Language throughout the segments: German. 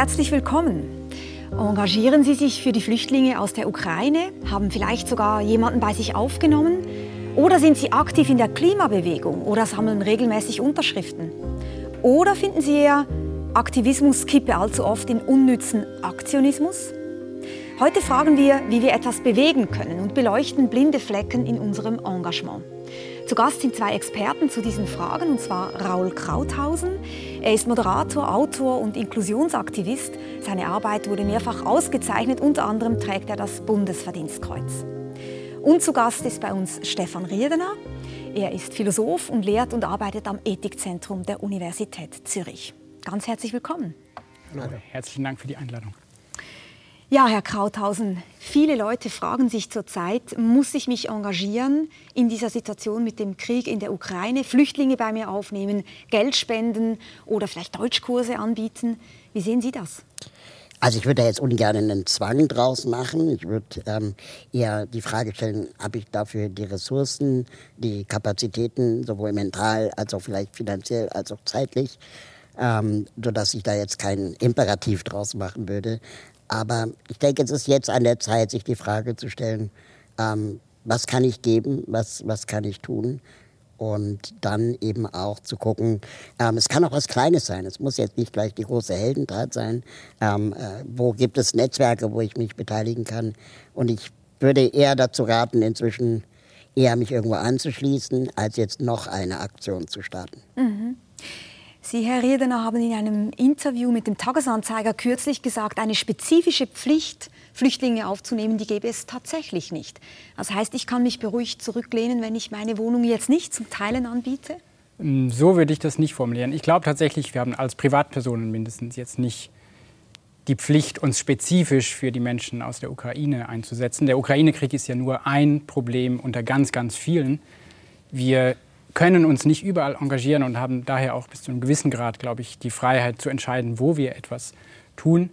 herzlich willkommen. Engagieren Sie sich für die Flüchtlinge aus der Ukraine? Haben vielleicht sogar jemanden bei sich aufgenommen? Oder sind Sie aktiv in der Klimabewegung oder sammeln regelmäßig Unterschriften? Oder finden Sie eher, Aktivismus kippe allzu oft in unnützen Aktionismus? Heute fragen wir, wie wir etwas bewegen können und beleuchten blinde Flecken in unserem Engagement. Zu Gast sind zwei Experten zu diesen Fragen, und zwar Raul Krauthausen. Er ist Moderator, Autor und Inklusionsaktivist. Seine Arbeit wurde mehrfach ausgezeichnet, unter anderem trägt er das Bundesverdienstkreuz. Und zu Gast ist bei uns Stefan Riedener. Er ist Philosoph und lehrt und arbeitet am Ethikzentrum der Universität Zürich. Ganz herzlich willkommen. Hallo, herzlichen Dank für die Einladung. Ja, Herr Krauthausen, viele Leute fragen sich zurzeit, muss ich mich engagieren in dieser Situation mit dem Krieg in der Ukraine, Flüchtlinge bei mir aufnehmen, Geld spenden oder vielleicht Deutschkurse anbieten? Wie sehen Sie das? Also ich würde da jetzt ungern einen Zwang draus machen. Ich würde ähm, eher die Frage stellen, habe ich dafür die Ressourcen, die Kapazitäten, sowohl mental als auch vielleicht finanziell als auch zeitlich, ähm, sodass ich da jetzt keinen Imperativ draus machen würde. Aber ich denke, es ist jetzt an der Zeit, sich die Frage zu stellen, ähm, was kann ich geben, was, was kann ich tun? Und dann eben auch zu gucken, ähm, es kann auch was Kleines sein. Es muss jetzt nicht gleich die große Heldentat sein. Ähm, äh, wo gibt es Netzwerke, wo ich mich beteiligen kann? Und ich würde eher dazu raten, inzwischen eher mich irgendwo anzuschließen, als jetzt noch eine Aktion zu starten. Mhm. Sie, Herr Riedener, haben in einem Interview mit dem Tagesanzeiger kürzlich gesagt, eine spezifische Pflicht, Flüchtlinge aufzunehmen, die gäbe es tatsächlich nicht. Das heißt, ich kann mich beruhigt zurücklehnen, wenn ich meine Wohnung jetzt nicht zum Teilen anbiete? Mm, so würde ich das nicht formulieren. Ich glaube tatsächlich, wir haben als Privatpersonen mindestens jetzt nicht die Pflicht, uns spezifisch für die Menschen aus der Ukraine einzusetzen. Der Ukraine-Krieg ist ja nur ein Problem unter ganz, ganz vielen. Wir können uns nicht überall engagieren und haben daher auch bis zu einem gewissen Grad, glaube ich, die Freiheit zu entscheiden, wo wir etwas tun.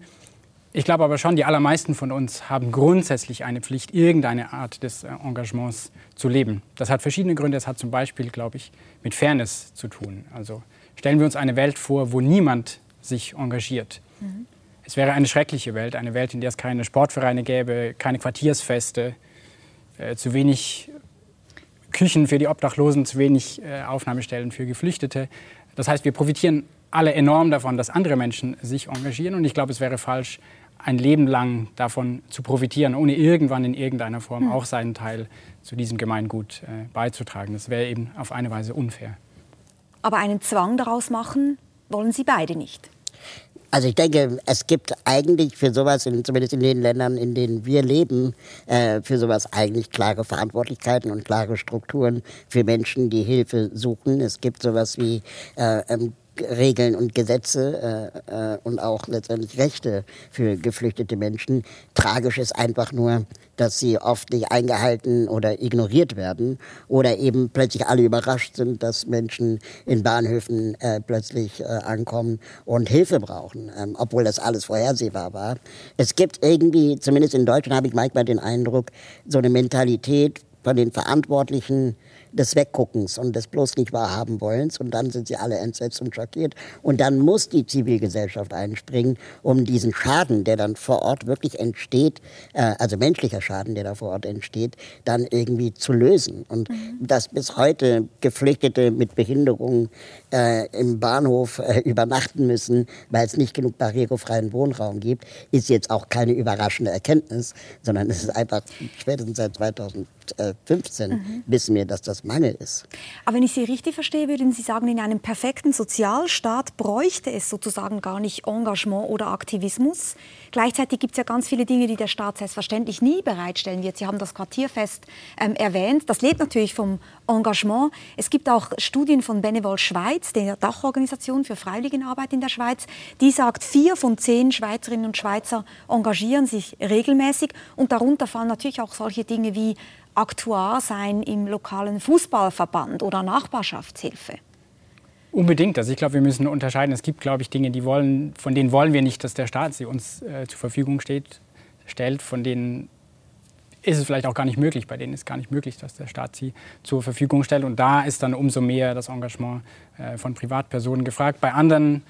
Ich glaube aber schon, die allermeisten von uns haben grundsätzlich eine Pflicht, irgendeine Art des äh, Engagements zu leben. Das hat verschiedene Gründe. Es hat zum Beispiel, glaube ich, mit Fairness zu tun. Also stellen wir uns eine Welt vor, wo niemand sich engagiert. Mhm. Es wäre eine schreckliche Welt, eine Welt, in der es keine Sportvereine gäbe, keine Quartiersfeste, äh, zu wenig Küchen für die Obdachlosen, zu wenig äh, Aufnahmestellen für Geflüchtete. Das heißt, wir profitieren alle enorm davon, dass andere Menschen sich engagieren. Und ich glaube, es wäre falsch, ein Leben lang davon zu profitieren, ohne irgendwann in irgendeiner Form hm. auch seinen Teil zu diesem Gemeingut äh, beizutragen. Das wäre eben auf eine Weise unfair. Aber einen Zwang daraus machen wollen Sie beide nicht. Also ich denke, es gibt eigentlich für sowas, in, zumindest in den Ländern, in denen wir leben, äh, für sowas eigentlich klare Verantwortlichkeiten und klare Strukturen für Menschen, die Hilfe suchen. Es gibt sowas wie äh, ähm, Regeln und Gesetze äh, äh, und auch letztendlich Rechte für geflüchtete Menschen. Tragisch ist einfach nur, dass sie oft nicht eingehalten oder ignoriert werden oder eben plötzlich alle überrascht sind, dass Menschen in Bahnhöfen äh, plötzlich äh, ankommen und Hilfe brauchen, ähm, obwohl das alles vorhersehbar war. Es gibt irgendwie, zumindest in Deutschland habe ich manchmal den Eindruck, so eine Mentalität von den Verantwortlichen, des Wegguckens und des bloß nicht wahrhaben wollens. Und dann sind sie alle entsetzt und schockiert. Und dann muss die Zivilgesellschaft einspringen, um diesen Schaden, der dann vor Ort wirklich entsteht, äh, also menschlicher Schaden, der da vor Ort entsteht, dann irgendwie zu lösen. Und mhm. dass bis heute Geflüchtete mit Behinderungen äh, im Bahnhof äh, übernachten müssen, weil es nicht genug barrierefreien Wohnraum gibt, ist jetzt auch keine überraschende Erkenntnis, sondern es ist einfach spätestens seit 2015 mhm. wissen wir, dass das Mangel ist. Aber wenn ich Sie richtig verstehe, würden Sie sagen, in einem perfekten Sozialstaat bräuchte es sozusagen gar nicht Engagement oder Aktivismus. Gleichzeitig gibt es ja ganz viele Dinge, die der Staat selbstverständlich nie bereitstellen wird. Sie haben das Quartierfest ähm, erwähnt. Das lebt natürlich vom Engagement. Es gibt auch Studien von Benevol Schweiz, der Dachorganisation für Freiwilligenarbeit in der Schweiz. Die sagt, vier von zehn Schweizerinnen und Schweizer engagieren sich regelmäßig. Und darunter fallen natürlich auch solche Dinge wie Aktuar sein im lokalen Fußballverband oder Nachbarschaftshilfe. Unbedingt. Also ich glaube, wir müssen unterscheiden. Es gibt, glaube ich, Dinge, die wollen, von denen wollen wir nicht, dass der Staat sie uns äh, zur Verfügung steht, stellt. Von denen ist es vielleicht auch gar nicht möglich. Bei denen ist gar nicht möglich, dass der Staat sie zur Verfügung stellt. Und da ist dann umso mehr das Engagement äh, von Privatpersonen gefragt. Bei anderen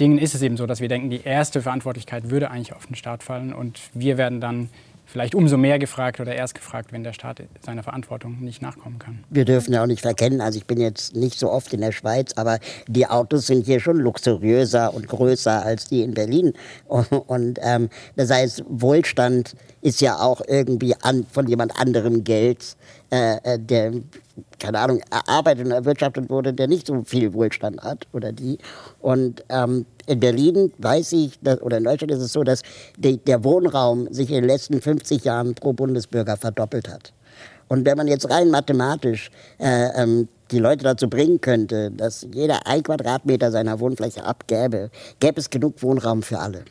Dingen ist es eben so, dass wir denken, die erste Verantwortlichkeit würde eigentlich auf den Staat fallen und wir werden dann vielleicht umso mehr gefragt oder erst gefragt, wenn der Staat seiner Verantwortung nicht nachkommen kann. Wir dürfen ja auch nicht verkennen, also ich bin jetzt nicht so oft in der Schweiz, aber die Autos sind hier schon luxuriöser und größer als die in Berlin. Und, ähm, das heißt, Wohlstand ist ja auch irgendwie an, von jemand anderem Geld, äh, äh der keine Ahnung, erarbeitet und erwirtschaftet wurde, der nicht so viel Wohlstand hat oder die. Und ähm, in Berlin weiß ich, dass, oder in Deutschland ist es so, dass die, der Wohnraum sich in den letzten 50 Jahren pro Bundesbürger verdoppelt hat. Und wenn man jetzt rein mathematisch äh, ähm, die Leute dazu bringen könnte, dass jeder ein Quadratmeter seiner Wohnfläche abgäbe, gäbe es genug Wohnraum für alle.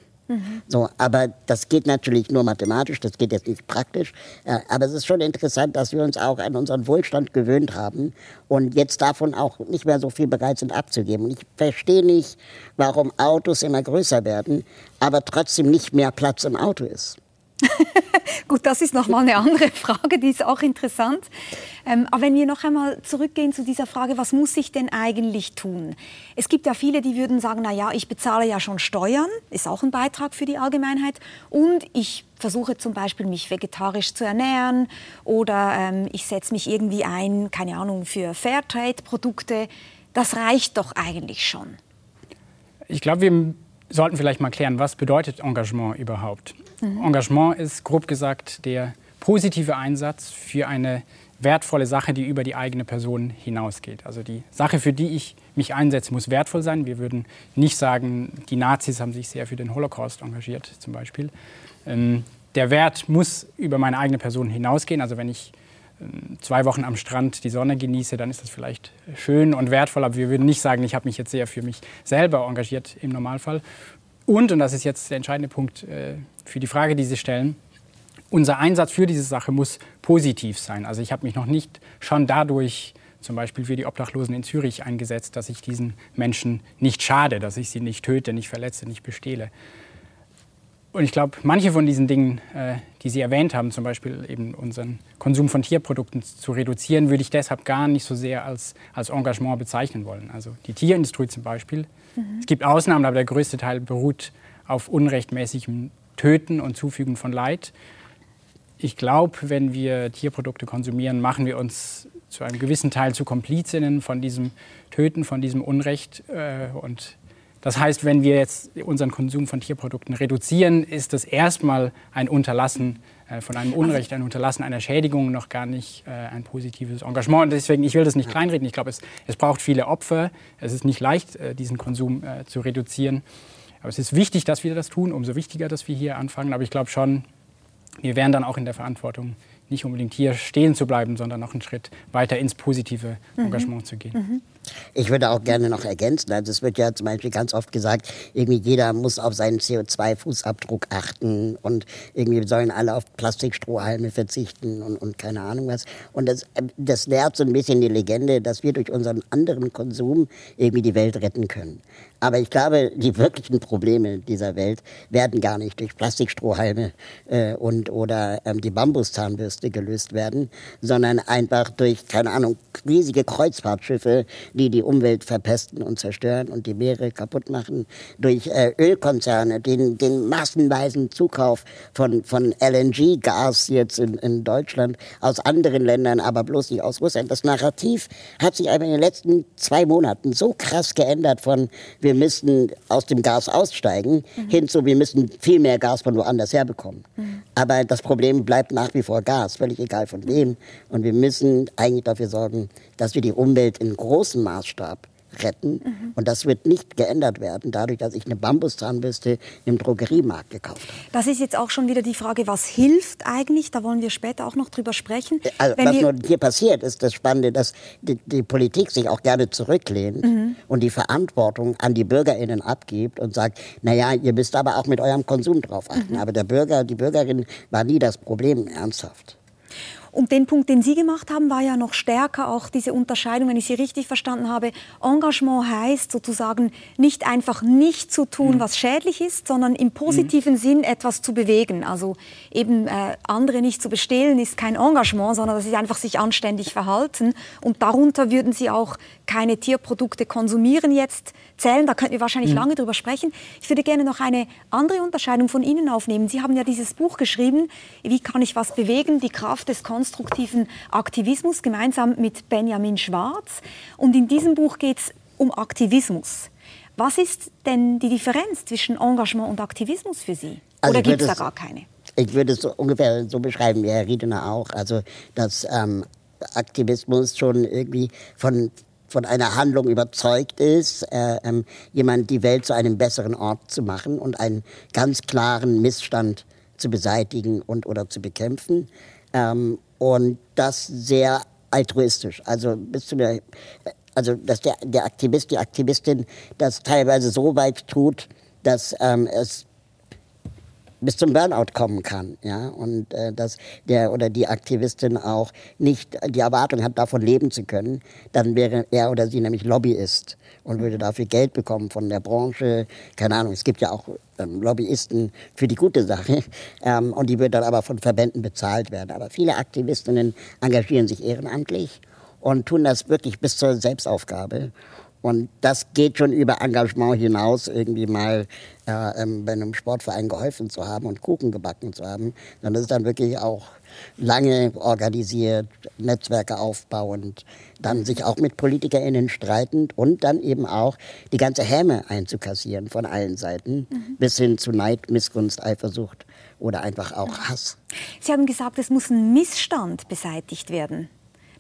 So, aber das geht natürlich nur mathematisch, das geht jetzt nicht praktisch. Äh, aber es ist schon interessant, dass wir uns auch an unseren Wohlstand gewöhnt haben und jetzt davon auch nicht mehr so viel bereit sind abzugeben. Und ich verstehe nicht, warum Autos immer größer werden, aber trotzdem nicht mehr Platz im Auto ist. Gut, das ist nochmal eine andere Frage, die ist auch interessant. Ähm, aber wenn wir noch einmal zurückgehen zu dieser Frage, was muss ich denn eigentlich tun? Es gibt ja viele, die würden sagen, na ja, ich bezahle ja schon Steuern, ist auch ein Beitrag für die Allgemeinheit, und ich versuche zum Beispiel mich vegetarisch zu ernähren oder ähm, ich setze mich irgendwie ein, keine Ahnung, für Fairtrade-Produkte. Das reicht doch eigentlich schon. Ich glaube, wir sollten vielleicht mal klären, was bedeutet Engagement überhaupt? Mhm. Engagement ist grob gesagt der positive Einsatz für eine wertvolle Sache, die über die eigene Person hinausgeht. Also die Sache, für die ich mich einsetze, muss wertvoll sein. Wir würden nicht sagen, die Nazis haben sich sehr für den Holocaust engagiert, zum Beispiel. Ähm, der Wert muss über meine eigene Person hinausgehen. Also wenn ich ähm, zwei Wochen am Strand die Sonne genieße, dann ist das vielleicht schön und wertvoll. Aber wir würden nicht sagen, ich habe mich jetzt sehr für mich selber engagiert im Normalfall. Und, und das ist jetzt der entscheidende Punkt äh, für die Frage, die Sie stellen, unser Einsatz für diese Sache muss positiv sein. Also ich habe mich noch nicht schon dadurch zum Beispiel für die Obdachlosen in Zürich eingesetzt, dass ich diesen Menschen nicht schade, dass ich sie nicht töte, nicht verletze, nicht bestehle. Und ich glaube, manche von diesen Dingen, äh, die Sie erwähnt haben, zum Beispiel eben unseren Konsum von Tierprodukten zu reduzieren, würde ich deshalb gar nicht so sehr als, als Engagement bezeichnen wollen. Also die Tierindustrie zum Beispiel Mhm. Es gibt Ausnahmen, aber der größte Teil beruht auf unrechtmäßigem Töten und Zufügen von Leid. Ich glaube, wenn wir Tierprodukte konsumieren, machen wir uns zu einem gewissen Teil zu Komplizinnen von diesem Töten, von diesem Unrecht. Äh, und das heißt, wenn wir jetzt unseren Konsum von Tierprodukten reduzieren, ist das erstmal ein Unterlassen äh, von einem Unrecht, ein Unterlassen einer Schädigung noch gar nicht äh, ein positives Engagement. Und deswegen, ich will das nicht kleinreden. Ich glaube, es, es braucht viele Opfer. Es ist nicht leicht, äh, diesen Konsum zu reduzieren. Aber es ist wichtig, dass wir das tun. Umso wichtiger, dass wir hier anfangen. Aber ich glaube schon, wir wären dann auch in der Verantwortung, nicht unbedingt hier stehen zu bleiben, sondern noch einen Schritt weiter ins positive mhm. Engagement mhm. zu gehen. Mhm. Ich würde auch gerne noch ergänzen, also es wird ja zum Beispiel ganz oft gesagt, irgendwie jeder muss auf seinen CO2-Fußabdruck achten und irgendwie sollen alle auf Plastikstrohhalme verzichten und, und keine Ahnung was. Und das, das nährt so ein bisschen die Legende, dass wir durch unseren anderen Konsum irgendwie die Welt retten können. Aber ich glaube, die wirklichen Probleme dieser Welt werden gar nicht durch Plastikstrohhalme äh, und oder ähm, die Bambuszahnbürste gelöst werden, sondern einfach durch, keine Ahnung, riesige Kreuzfahrtschiffe, die die Umwelt verpesten und zerstören und die Meere kaputt machen, durch äh, Ölkonzerne, den, den massenweisen Zukauf von, von LNG-Gas jetzt in, in Deutschland aus anderen Ländern, aber bloß nicht aus Russland. Das Narrativ hat sich aber in den letzten zwei Monaten so krass geändert von wir müssen aus dem Gas aussteigen, mhm. hin zu, wir müssen viel mehr Gas von woanders herbekommen. Mhm. Aber das Problem bleibt nach wie vor Gas, völlig egal von wem. Und wir müssen eigentlich dafür sorgen, dass wir die Umwelt in großem Maßstab retten. Mhm. Und das wird nicht geändert werden, dadurch, dass ich eine Bambuszahnbürste im Drogeriemarkt gekauft habe. Das ist jetzt auch schon wieder die Frage, was hilft eigentlich? Da wollen wir später auch noch drüber sprechen. Äh, also, was nur hier passiert, ist das Spannende, dass die, die Politik sich auch gerne zurücklehnt mhm. und die Verantwortung an die BürgerInnen abgibt und sagt, naja, ihr müsst aber auch mit eurem Konsum drauf achten. Mhm. Aber der Bürger, die Bürgerin war nie das Problem ernsthaft. Und den Punkt, den Sie gemacht haben, war ja noch stärker auch diese Unterscheidung, wenn ich Sie richtig verstanden habe. Engagement heißt sozusagen nicht einfach nicht zu tun, mhm. was schädlich ist, sondern im positiven mhm. Sinn etwas zu bewegen. Also eben äh, andere nicht zu bestehlen ist kein Engagement, sondern das ist einfach sich anständig verhalten. Und darunter würden Sie auch keine Tierprodukte konsumieren jetzt zählen. Da könnten wir wahrscheinlich mhm. lange drüber sprechen. Ich würde gerne noch eine andere Unterscheidung von Ihnen aufnehmen. Sie haben ja dieses Buch geschrieben, Wie kann ich was bewegen? Die Kraft des konstruktiven Aktivismus, gemeinsam mit Benjamin Schwarz. Und in diesem Buch geht es um Aktivismus. Was ist denn die Differenz zwischen Engagement und Aktivismus für Sie? Also Oder gibt es da gar keine? Ich würde es ungefähr so beschreiben wie Herr Riedener auch. Also, dass ähm, Aktivismus schon irgendwie von, von einer Handlung überzeugt ist, äh, ähm, jemand die Welt zu einem besseren Ort zu machen und einen ganz klaren Missstand zu beseitigen und oder zu bekämpfen. Ähm, und das sehr altruistisch. Also bis zu der, also dass der, der Aktivist, die Aktivistin das teilweise so weit tut, dass ähm, es bis zum Burnout kommen kann, ja, und äh, dass der oder die Aktivistin auch nicht die Erwartung hat, davon leben zu können, dann wäre er oder sie nämlich Lobbyist und würde dafür Geld bekommen von der Branche, keine Ahnung, es gibt ja auch ähm, Lobbyisten für die gute Sache ähm, und die wird dann aber von Verbänden bezahlt werden. Aber viele Aktivistinnen engagieren sich ehrenamtlich und tun das wirklich bis zur Selbstaufgabe und das geht schon über Engagement hinaus, irgendwie mal äh, ähm, bei einem Sportverein geholfen zu haben und Kuchen gebacken zu haben. Sondern das ist dann wirklich auch lange organisiert, Netzwerke aufbauend, dann sich auch mit PolitikerInnen streitend und dann eben auch die ganze Häme einzukassieren von allen Seiten, mhm. bis hin zu Neid, Missgunst, Eifersucht oder einfach auch Hass. Sie haben gesagt, es muss ein Missstand beseitigt werden.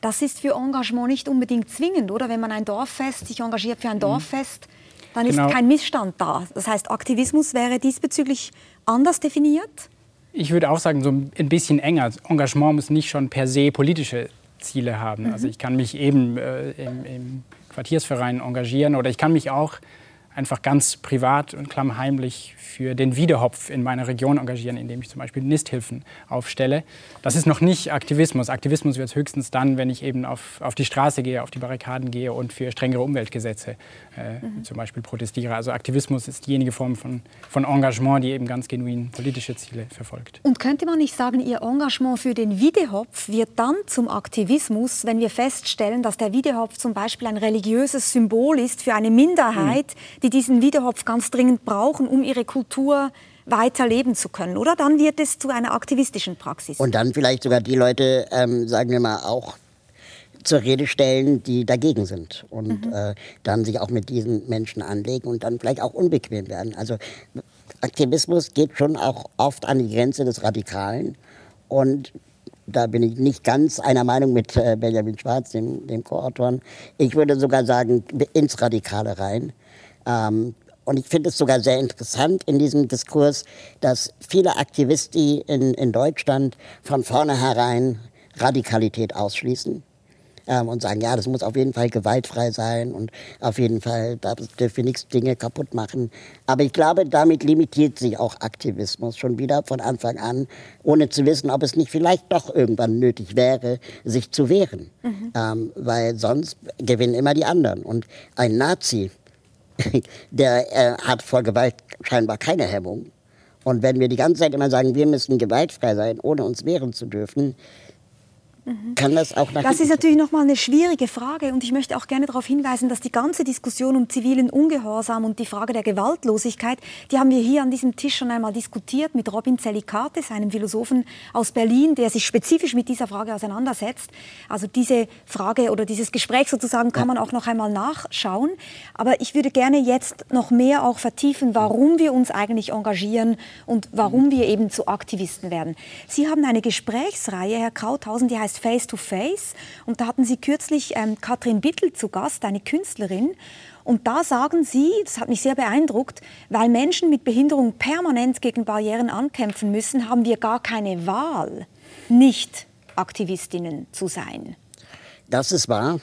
Das ist für Engagement nicht unbedingt zwingend, oder? Wenn man ein Dorffest sich engagiert für ein mhm. Dorffest, dann genau. ist kein Missstand da. Das heißt, Aktivismus wäre diesbezüglich anders definiert? Ich würde auch sagen, so ein bisschen enger. Engagement muss nicht schon per se politische Ziele haben. Mhm. Also ich kann mich eben äh, im, im Quartiersverein engagieren oder ich kann mich auch einfach ganz privat und klammheimlich für den Wiedehopf in meiner Region engagieren, indem ich zum Beispiel Nisthilfen aufstelle. Das ist noch nicht Aktivismus. Aktivismus wird es höchstens dann, wenn ich eben auf, auf die Straße gehe, auf die Barrikaden gehe und für strengere Umweltgesetze äh, mhm. zum Beispiel protestiere. Also Aktivismus ist diejenige Form von, von Engagement, die eben ganz genuin politische Ziele verfolgt. Und könnte man nicht sagen, Ihr Engagement für den Wiedehopf wird dann zum Aktivismus, wenn wir feststellen, dass der Wiedehopf zum Beispiel ein religiöses Symbol ist für eine Minderheit, mhm. Die diesen Wiedehopf ganz dringend brauchen, um ihre Kultur Kultur weiterleben zu können, oder? Dann wird es zu einer aktivistischen Praxis. Und dann vielleicht sogar die Leute, ähm, sagen wir mal, auch zur Rede stellen, die dagegen sind und mhm. äh, dann sich auch mit diesen Menschen anlegen und dann vielleicht auch unbequem werden. Also Aktivismus geht schon auch oft an die Grenze des Radikalen und da bin ich nicht ganz einer Meinung mit äh, Benjamin Schwarz, dem, dem Co-Autoren. Ich würde sogar sagen, ins Radikale rein. Ähm, und ich finde es sogar sehr interessant in diesem Diskurs, dass viele Aktivisten in, in Deutschland von vornherein Radikalität ausschließen ähm, und sagen, ja, das muss auf jeden Fall gewaltfrei sein und auf jeden Fall darf dürfen nichts Dinge kaputt machen. Aber ich glaube, damit limitiert sich auch Aktivismus schon wieder von Anfang an, ohne zu wissen, ob es nicht vielleicht doch irgendwann nötig wäre, sich zu wehren. Mhm. Ähm, weil sonst gewinnen immer die anderen. Und ein Nazi, der äh, hat vor Gewalt scheinbar keine Hemmung. Und wenn wir die ganze Zeit immer sagen, wir müssen gewaltfrei sein, ohne uns wehren zu dürfen. Kann das auch nach Das ist natürlich noch mal eine schwierige Frage und ich möchte auch gerne darauf hinweisen, dass die ganze Diskussion um zivilen Ungehorsam und die Frage der Gewaltlosigkeit, die haben wir hier an diesem Tisch schon einmal diskutiert mit Robin Zelikates, einem Philosophen aus Berlin, der sich spezifisch mit dieser Frage auseinandersetzt. Also diese Frage oder dieses Gespräch sozusagen kann man auch noch einmal nachschauen. Aber ich würde gerne jetzt noch mehr auch vertiefen, warum wir uns eigentlich engagieren und warum wir eben zu Aktivisten werden. Sie haben eine Gesprächsreihe, Herr Krauthausen, die heißt Face to Face. Und da hatten Sie kürzlich ähm, Katrin Bittel zu Gast, eine Künstlerin. Und da sagen Sie, das hat mich sehr beeindruckt, weil Menschen mit Behinderung permanent gegen Barrieren ankämpfen müssen, haben wir gar keine Wahl, nicht Aktivistinnen zu sein. Das ist wahr.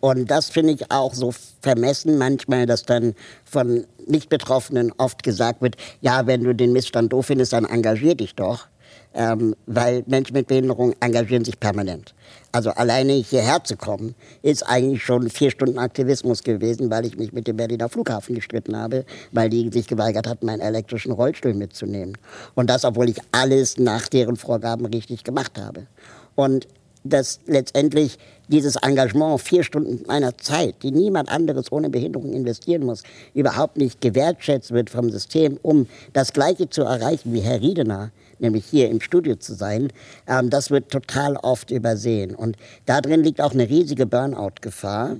Und das finde ich auch so vermessen manchmal, dass dann von Nicht-Betroffenen oft gesagt wird, ja, wenn du den Missstand doof findest, dann engagier dich doch ähm, weil Menschen mit Behinderung engagieren sich permanent. Also alleine hierher zu kommen, ist eigentlich schon vier Stunden Aktivismus gewesen, weil ich mich mit dem Berliner Flughafen gestritten habe, weil die sich geweigert hatten, meinen elektrischen Rollstuhl mitzunehmen. Und das, obwohl ich alles nach deren Vorgaben richtig gemacht habe. Und dass letztendlich dieses Engagement, vier Stunden meiner Zeit, die niemand anderes ohne Behinderung investieren muss, überhaupt nicht gewertschätzt wird vom System, um das Gleiche zu erreichen wie Herr Riedener, nämlich hier im Studio zu sein, ähm, das wird total oft übersehen. Und darin liegt auch eine riesige Burnout-Gefahr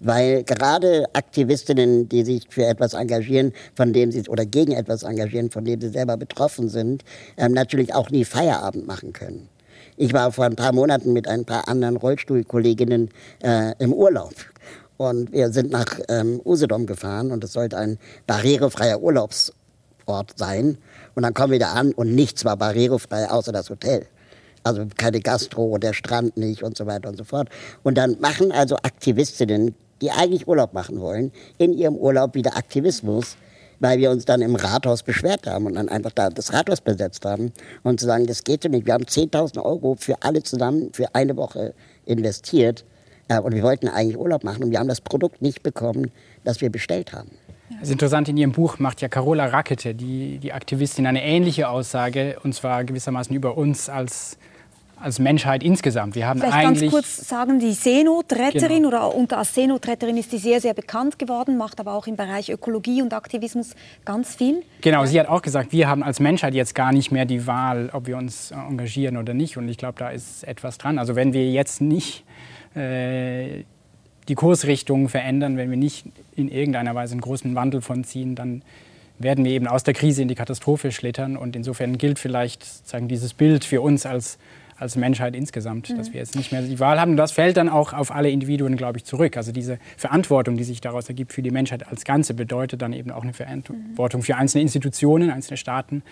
weil gerade Aktivistinnen, die sich für etwas engagieren, von dem sie oder gegen etwas engagieren, von dem sie selber betroffen sind, ähm, natürlich auch nie Feierabend machen können. Ich war vor ein paar Monaten mit ein paar anderen Rollstuhlkolleginnen äh, im Urlaub. Und wir sind nach ähm, Usedom gefahren und es sollte ein barrierefreier Urlaubsort sein. Und dann kommen wir da an und nichts war barrierefrei außer das Hotel. Also keine Gastro, der Strand nicht und so weiter und so fort. Und dann machen also Aktivistinnen die eigentlich Urlaub machen wollen, in ihrem Urlaub wieder Aktivismus, weil wir uns dann im Rathaus beschwert haben und dann einfach da das Rathaus besetzt haben und zu sagen, das geht so nicht. Wir haben 10.000 Euro für alle zusammen für eine Woche investiert äh, und wir wollten eigentlich Urlaub machen und wir haben das Produkt nicht bekommen, das wir bestellt haben. Das ist interessant, in Ihrem Buch macht ja Carola Rackete, die, die Aktivistin, eine ähnliche Aussage, und zwar gewissermaßen über uns als als Menschheit insgesamt. Wir haben Vielleicht eigentlich ganz kurz sagen, die Seenotretterin genau. oder unter als Seenotretterin ist sie sehr, sehr bekannt geworden, macht aber auch im Bereich Ökologie und Aktivismus ganz viel. Genau, sie hat auch gesagt, wir haben als Menschheit jetzt gar nicht mehr die Wahl, ob wir uns engagieren oder nicht. Und ich glaube, da ist etwas dran. Also wenn wir jetzt nicht äh, die Kursrichtung verändern, wenn wir nicht in irgendeiner Weise einen großen Wandel von ziehen, dann werden wir eben aus der Krise in die Katastrophe schlittern. Und insofern gilt vielleicht sagen, dieses Bild für uns als als Menschheit insgesamt, mhm. dass wir jetzt nicht mehr die Wahl haben. Und das fällt dann auch auf alle Individuen, glaube ich, zurück. Also diese Verantwortung, die sich daraus ergibt für die Menschheit als Ganze, bedeutet dann eben auch eine Verantwortung für einzelne Institutionen, einzelne Staaten,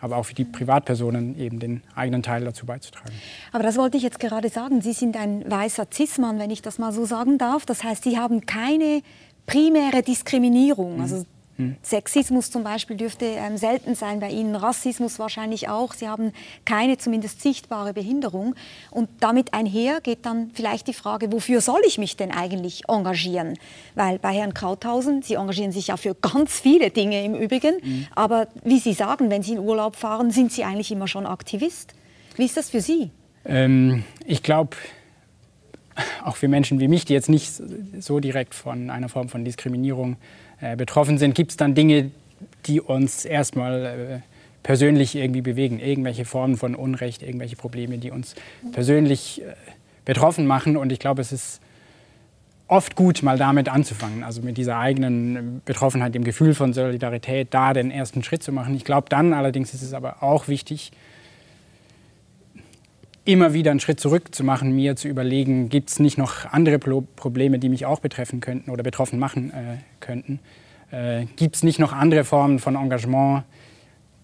aber auch für die Privatpersonen eben den eigenen Teil dazu beizutragen. Aber das wollte ich jetzt gerade sagen. Sie sind ein weißer Cis-Mann, wenn ich das mal so sagen darf. Das heißt, Sie haben keine primäre Diskriminierung. Mhm. Also hm. Sexismus zum Beispiel dürfte ähm, selten sein bei Ihnen, Rassismus wahrscheinlich auch. Sie haben keine zumindest sichtbare Behinderung. Und damit einher geht dann vielleicht die Frage, wofür soll ich mich denn eigentlich engagieren? Weil bei Herrn Krauthausen, Sie engagieren sich ja für ganz viele Dinge im Übrigen, mhm. aber wie Sie sagen, wenn Sie in Urlaub fahren, sind Sie eigentlich immer schon Aktivist. Wie ist das für Sie? Ähm, ich glaube, auch für Menschen wie mich, die jetzt nicht so direkt von einer Form von Diskriminierung äh, betroffen sind, gibt es dann Dinge, die uns erstmal äh, persönlich irgendwie bewegen. Irgendwelche Formen von Unrecht, irgendwelche Probleme, die uns persönlich äh, betroffen machen. Und ich glaube, es ist oft gut, mal damit anzufangen, also mit dieser eigenen Betroffenheit, dem Gefühl von Solidarität, da den ersten Schritt zu machen. Ich glaube, dann allerdings ist es aber auch wichtig, immer wieder einen Schritt zurück zu machen, mir zu überlegen, gibt es nicht noch andere Probleme, die mich auch betreffen könnten oder betroffen machen äh, könnten? Äh, gibt es nicht noch andere Formen von Engagement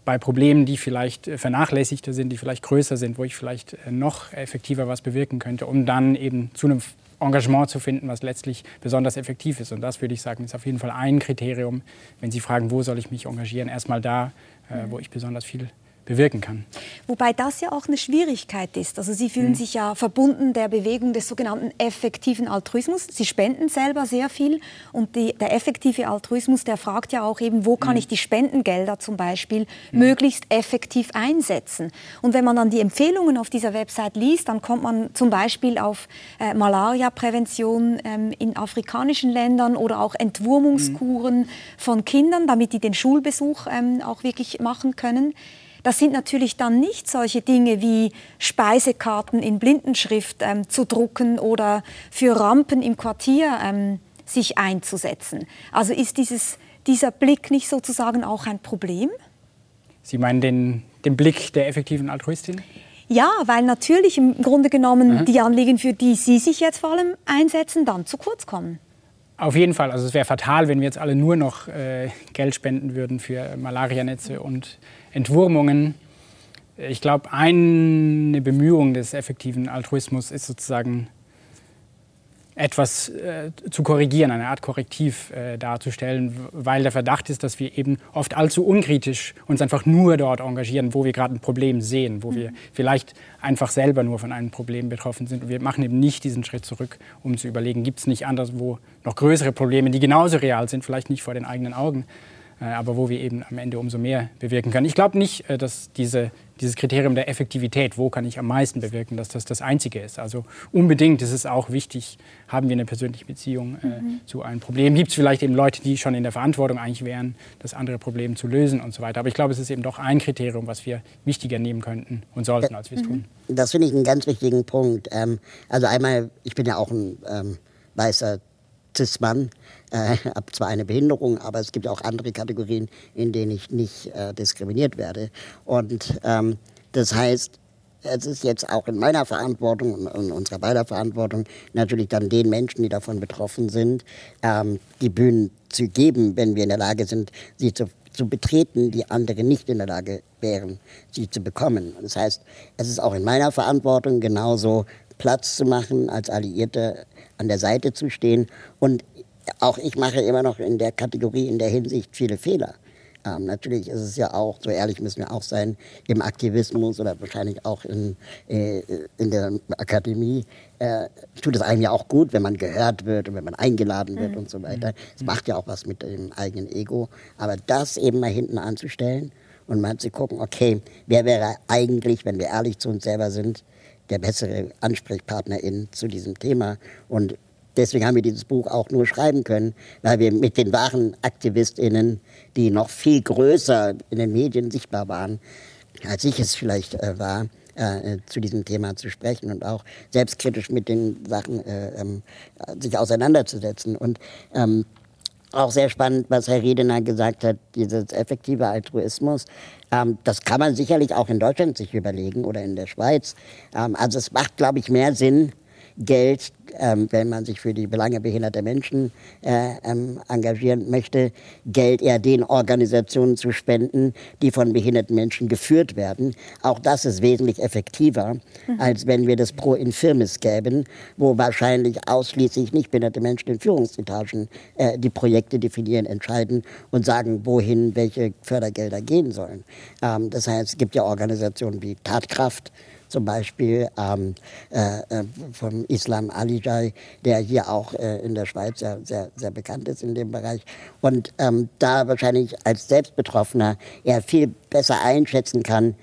bei Problemen, die vielleicht äh, vernachlässigter sind, die vielleicht größer sind, wo ich vielleicht äh, noch effektiver was bewirken könnte, um dann eben zu einem Engagement zu finden, was letztlich besonders effektiv ist. Und das würde ich sagen, ist auf jeden Fall ein Kriterium, wenn Sie fragen, wo soll ich mich engagieren, erstmal da, äh, wo ich besonders viel bewirken kann. Wobei das ja auch eine Schwierigkeit ist. Also Sie fühlen mhm. sich ja verbunden der Bewegung des sogenannten effektiven Altruismus. Sie spenden selber sehr viel und die, der effektive Altruismus, der fragt ja auch eben, wo kann mhm. ich die Spendengelder zum Beispiel mhm. möglichst effektiv einsetzen. Und wenn man dann die Empfehlungen auf dieser Website liest, dann kommt man zum Beispiel auf äh, Malaria-Prävention ähm, in afrikanischen Ländern oder auch Entwurmungskuren mhm. von Kindern, damit die den Schulbesuch ähm, auch wirklich machen können. Das sind natürlich dann nicht solche Dinge wie Speisekarten in Blindenschrift ähm, zu drucken oder für Rampen im Quartier ähm, sich einzusetzen. Also ist dieses, dieser Blick nicht sozusagen auch ein Problem? Sie meinen den, den Blick der effektiven Altruistin? Ja, weil natürlich im Grunde genommen mhm. die Anliegen, für die Sie sich jetzt vor allem einsetzen, dann zu kurz kommen. Auf jeden Fall. Also es wäre fatal, wenn wir jetzt alle nur noch äh, Geld spenden würden für Malarianetze und Entwurmungen. Ich glaube, eine Bemühung des effektiven Altruismus ist sozusagen etwas äh, zu korrigieren, eine Art Korrektiv äh, darzustellen, weil der Verdacht ist, dass wir eben oft allzu unkritisch uns einfach nur dort engagieren, wo wir gerade ein Problem sehen, wo wir mhm. vielleicht einfach selber nur von einem Problem betroffen sind. Und wir machen eben nicht diesen Schritt zurück, um zu überlegen, gibt es nicht anderswo noch größere Probleme, die genauso real sind, vielleicht nicht vor den eigenen Augen, aber wo wir eben am Ende umso mehr bewirken können. Ich glaube nicht, äh, dass diese, dieses Kriterium der Effektivität, wo kann ich am meisten bewirken, dass das das einzige ist. Also unbedingt ist es auch wichtig, haben wir eine persönliche Beziehung äh, mhm. zu einem Problem. Gibt es vielleicht eben Leute, die schon in der Verantwortung eigentlich wären, das andere Problem zu lösen und so weiter. Aber ich glaube, es ist eben doch ein Kriterium, was wir wichtiger nehmen könnten und sollten, als wir es mhm. tun. Das finde ich einen ganz wichtigen Punkt. Ähm, also einmal, ich bin ja auch ein ähm, weißer Cis-Mann, äh, habe zwar eine Behinderung, aber es gibt auch andere Kategorien, in denen ich nicht äh, diskriminiert werde. Und ähm, das heißt, es ist jetzt auch in meiner Verantwortung und in unserer beider Verantwortung natürlich dann den Menschen, die davon betroffen sind, ähm, die Bühnen zu geben, wenn wir in der Lage sind, sie zu, zu betreten, die andere nicht in der Lage wären, sie zu bekommen. Das heißt, es ist auch in meiner Verantwortung genauso Platz zu machen, als Alliierte an der Seite zu stehen. Und auch ich mache immer noch in der Kategorie, in der Hinsicht viele Fehler. Ähm, natürlich ist es ja auch, so ehrlich müssen wir auch sein, im Aktivismus oder wahrscheinlich auch in, äh, in der Akademie äh, tut es einem ja auch gut, wenn man gehört wird und wenn man eingeladen wird mhm. und so weiter. Es macht ja auch was mit dem eigenen Ego. Aber das eben mal hinten anzustellen und mal zu gucken, okay, wer wäre eigentlich, wenn wir ehrlich zu uns selber sind, der bessere Ansprechpartnerin zu diesem Thema. Und deswegen haben wir dieses Buch auch nur schreiben können, weil wir mit den wahren AktivistInnen, die noch viel größer in den Medien sichtbar waren, als ich es vielleicht äh, war, äh, zu diesem Thema zu sprechen und auch selbstkritisch mit den Sachen äh, ähm, sich auseinanderzusetzen. Und ähm, auch sehr spannend, was Herr Redener gesagt hat, dieses effektive Altruismus. Ähm, das kann man sicherlich auch in Deutschland sich überlegen oder in der Schweiz. Ähm, also es macht, glaube ich, mehr Sinn, Geld, ähm, wenn man sich für die Belange behinderter Menschen äh, ähm, engagieren möchte, Geld eher den Organisationen zu spenden, die von behinderten Menschen geführt werden. Auch das ist wesentlich effektiver, mhm. als wenn wir das pro Infirmis gäben, wo wahrscheinlich ausschließlich nicht behinderte Menschen in Führungsetagen äh, die Projekte definieren, entscheiden und sagen, wohin welche Fördergelder gehen sollen. Ähm, das heißt, es gibt ja Organisationen wie Tatkraft, zum Beispiel ähm, äh, äh, vom Islam Alijai, der hier auch äh, in der Schweiz sehr, sehr, sehr bekannt ist in dem Bereich. Und ähm, da wahrscheinlich als Selbstbetroffener er viel besser einschätzen kann,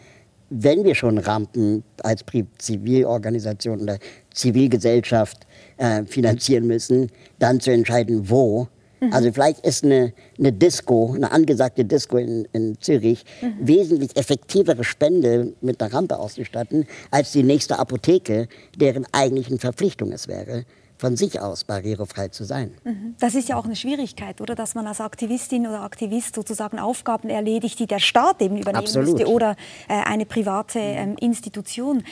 wenn wir schon Rampen als Zivilorganisation oder Zivilgesellschaft äh, finanzieren müssen, dann zu entscheiden, wo Mhm. Also vielleicht ist eine, eine Disco, eine angesagte Disco in, in Zürich, mhm. wesentlich effektivere Spende mit einer Rampe auszustatten, als die nächste Apotheke, deren eigentlichen Verpflichtung es wäre von sich aus barrierefrei zu sein. Mhm. Das ist ja auch eine Schwierigkeit, oder? Dass man als Aktivistin oder Aktivist sozusagen Aufgaben erledigt, die der Staat eben übernehmen Absolut. müsste oder äh, eine private ähm, Institution.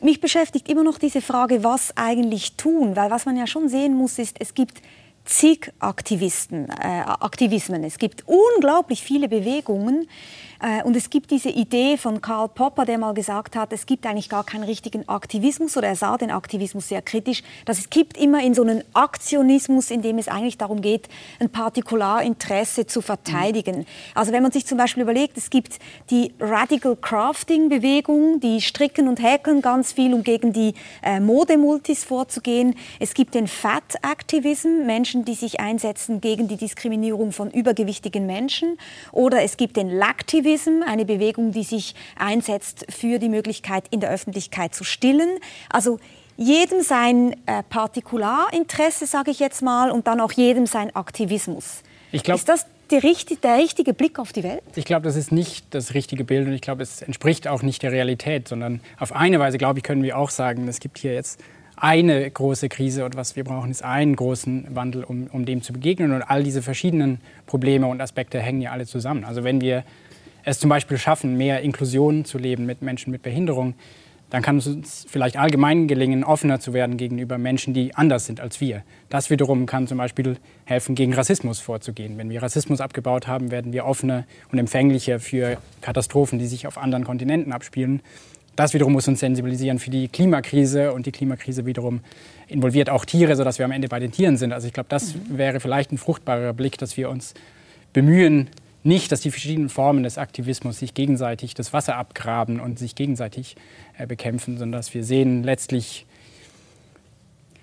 Mich beschäftigt immer noch diese Frage, was eigentlich tun, weil was man ja schon sehen muss, ist, es gibt zig Aktivisten, äh, Aktivismen. Es gibt unglaublich viele Bewegungen, und es gibt diese Idee von Karl Popper, der mal gesagt hat, es gibt eigentlich gar keinen richtigen Aktivismus oder er sah den Aktivismus sehr kritisch. Das es kippt immer in so einen Aktionismus, in dem es eigentlich darum geht, ein Partikularinteresse zu verteidigen. Also wenn man sich zum Beispiel überlegt, es gibt die Radical Crafting Bewegung, die stricken und häkeln ganz viel, um gegen die äh, Modemultis vorzugehen. Es gibt den Fat Activism, Menschen, die sich einsetzen gegen die Diskriminierung von übergewichtigen Menschen. Oder es gibt den Lactivism, Activism, eine Bewegung, die sich einsetzt für die Möglichkeit, in der Öffentlichkeit zu stillen. Also jedem sein äh, Partikularinteresse, sage ich jetzt mal, und dann auch jedem sein Aktivismus. Glaub, ist das Richtig, der richtige Blick auf die Welt? Ich glaube, das ist nicht das richtige Bild und ich glaube, es entspricht auch nicht der Realität, sondern auf eine Weise, glaube ich, können wir auch sagen, es gibt hier jetzt eine große Krise und was wir brauchen, ist einen großen Wandel, um, um dem zu begegnen. Und all diese verschiedenen Probleme und Aspekte hängen ja alle zusammen. Also wenn wir es zum Beispiel schaffen, mehr Inklusion zu leben mit Menschen mit Behinderung, dann kann es uns vielleicht allgemein gelingen, offener zu werden gegenüber Menschen, die anders sind als wir. Das wiederum kann zum Beispiel helfen, gegen Rassismus vorzugehen. Wenn wir Rassismus abgebaut haben, werden wir offener und empfänglicher für Katastrophen, die sich auf anderen Kontinenten abspielen. Das wiederum muss uns sensibilisieren für die Klimakrise und die Klimakrise wiederum involviert auch Tiere, sodass wir am Ende bei den Tieren sind. Also ich glaube, das mhm. wäre vielleicht ein fruchtbarer Blick, dass wir uns bemühen, nicht, dass die verschiedenen Formen des Aktivismus sich gegenseitig das Wasser abgraben und sich gegenseitig äh, bekämpfen, sondern dass wir sehen letztlich.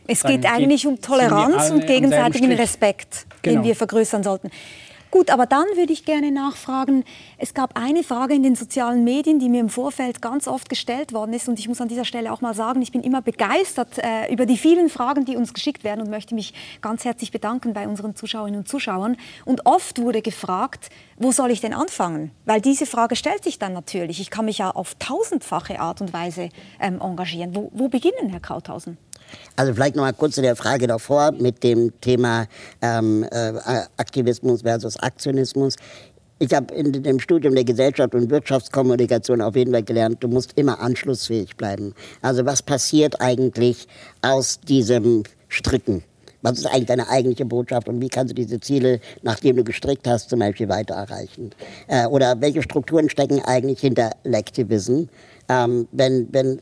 Es geht eigentlich um Toleranz und gegenseitigen Respekt, genau. den wir vergrößern sollten. Gut, aber dann würde ich gerne nachfragen, es gab eine Frage in den sozialen Medien, die mir im Vorfeld ganz oft gestellt worden ist und ich muss an dieser Stelle auch mal sagen, ich bin immer begeistert äh, über die vielen Fragen, die uns geschickt werden und möchte mich ganz herzlich bedanken bei unseren Zuschauerinnen und Zuschauern. Und oft wurde gefragt, wo soll ich denn anfangen? Weil diese Frage stellt sich dann natürlich. Ich kann mich ja auf tausendfache Art und Weise ähm, engagieren. Wo, wo beginnen, Herr Krauthausen? Also vielleicht noch mal kurz zu der Frage davor mit dem Thema ähm, äh, Aktivismus versus Aktionismus. Ich habe in dem Studium der Gesellschaft und Wirtschaftskommunikation auf jeden Fall gelernt, du musst immer anschlussfähig bleiben. Also was passiert eigentlich aus diesem Stricken? Was ist eigentlich deine eigentliche Botschaft und wie kannst du diese Ziele, nachdem du gestrickt hast, zum Beispiel weiter erreichen? Äh, oder welche Strukturen stecken eigentlich hinter Lectivism? Ähm, wenn, wenn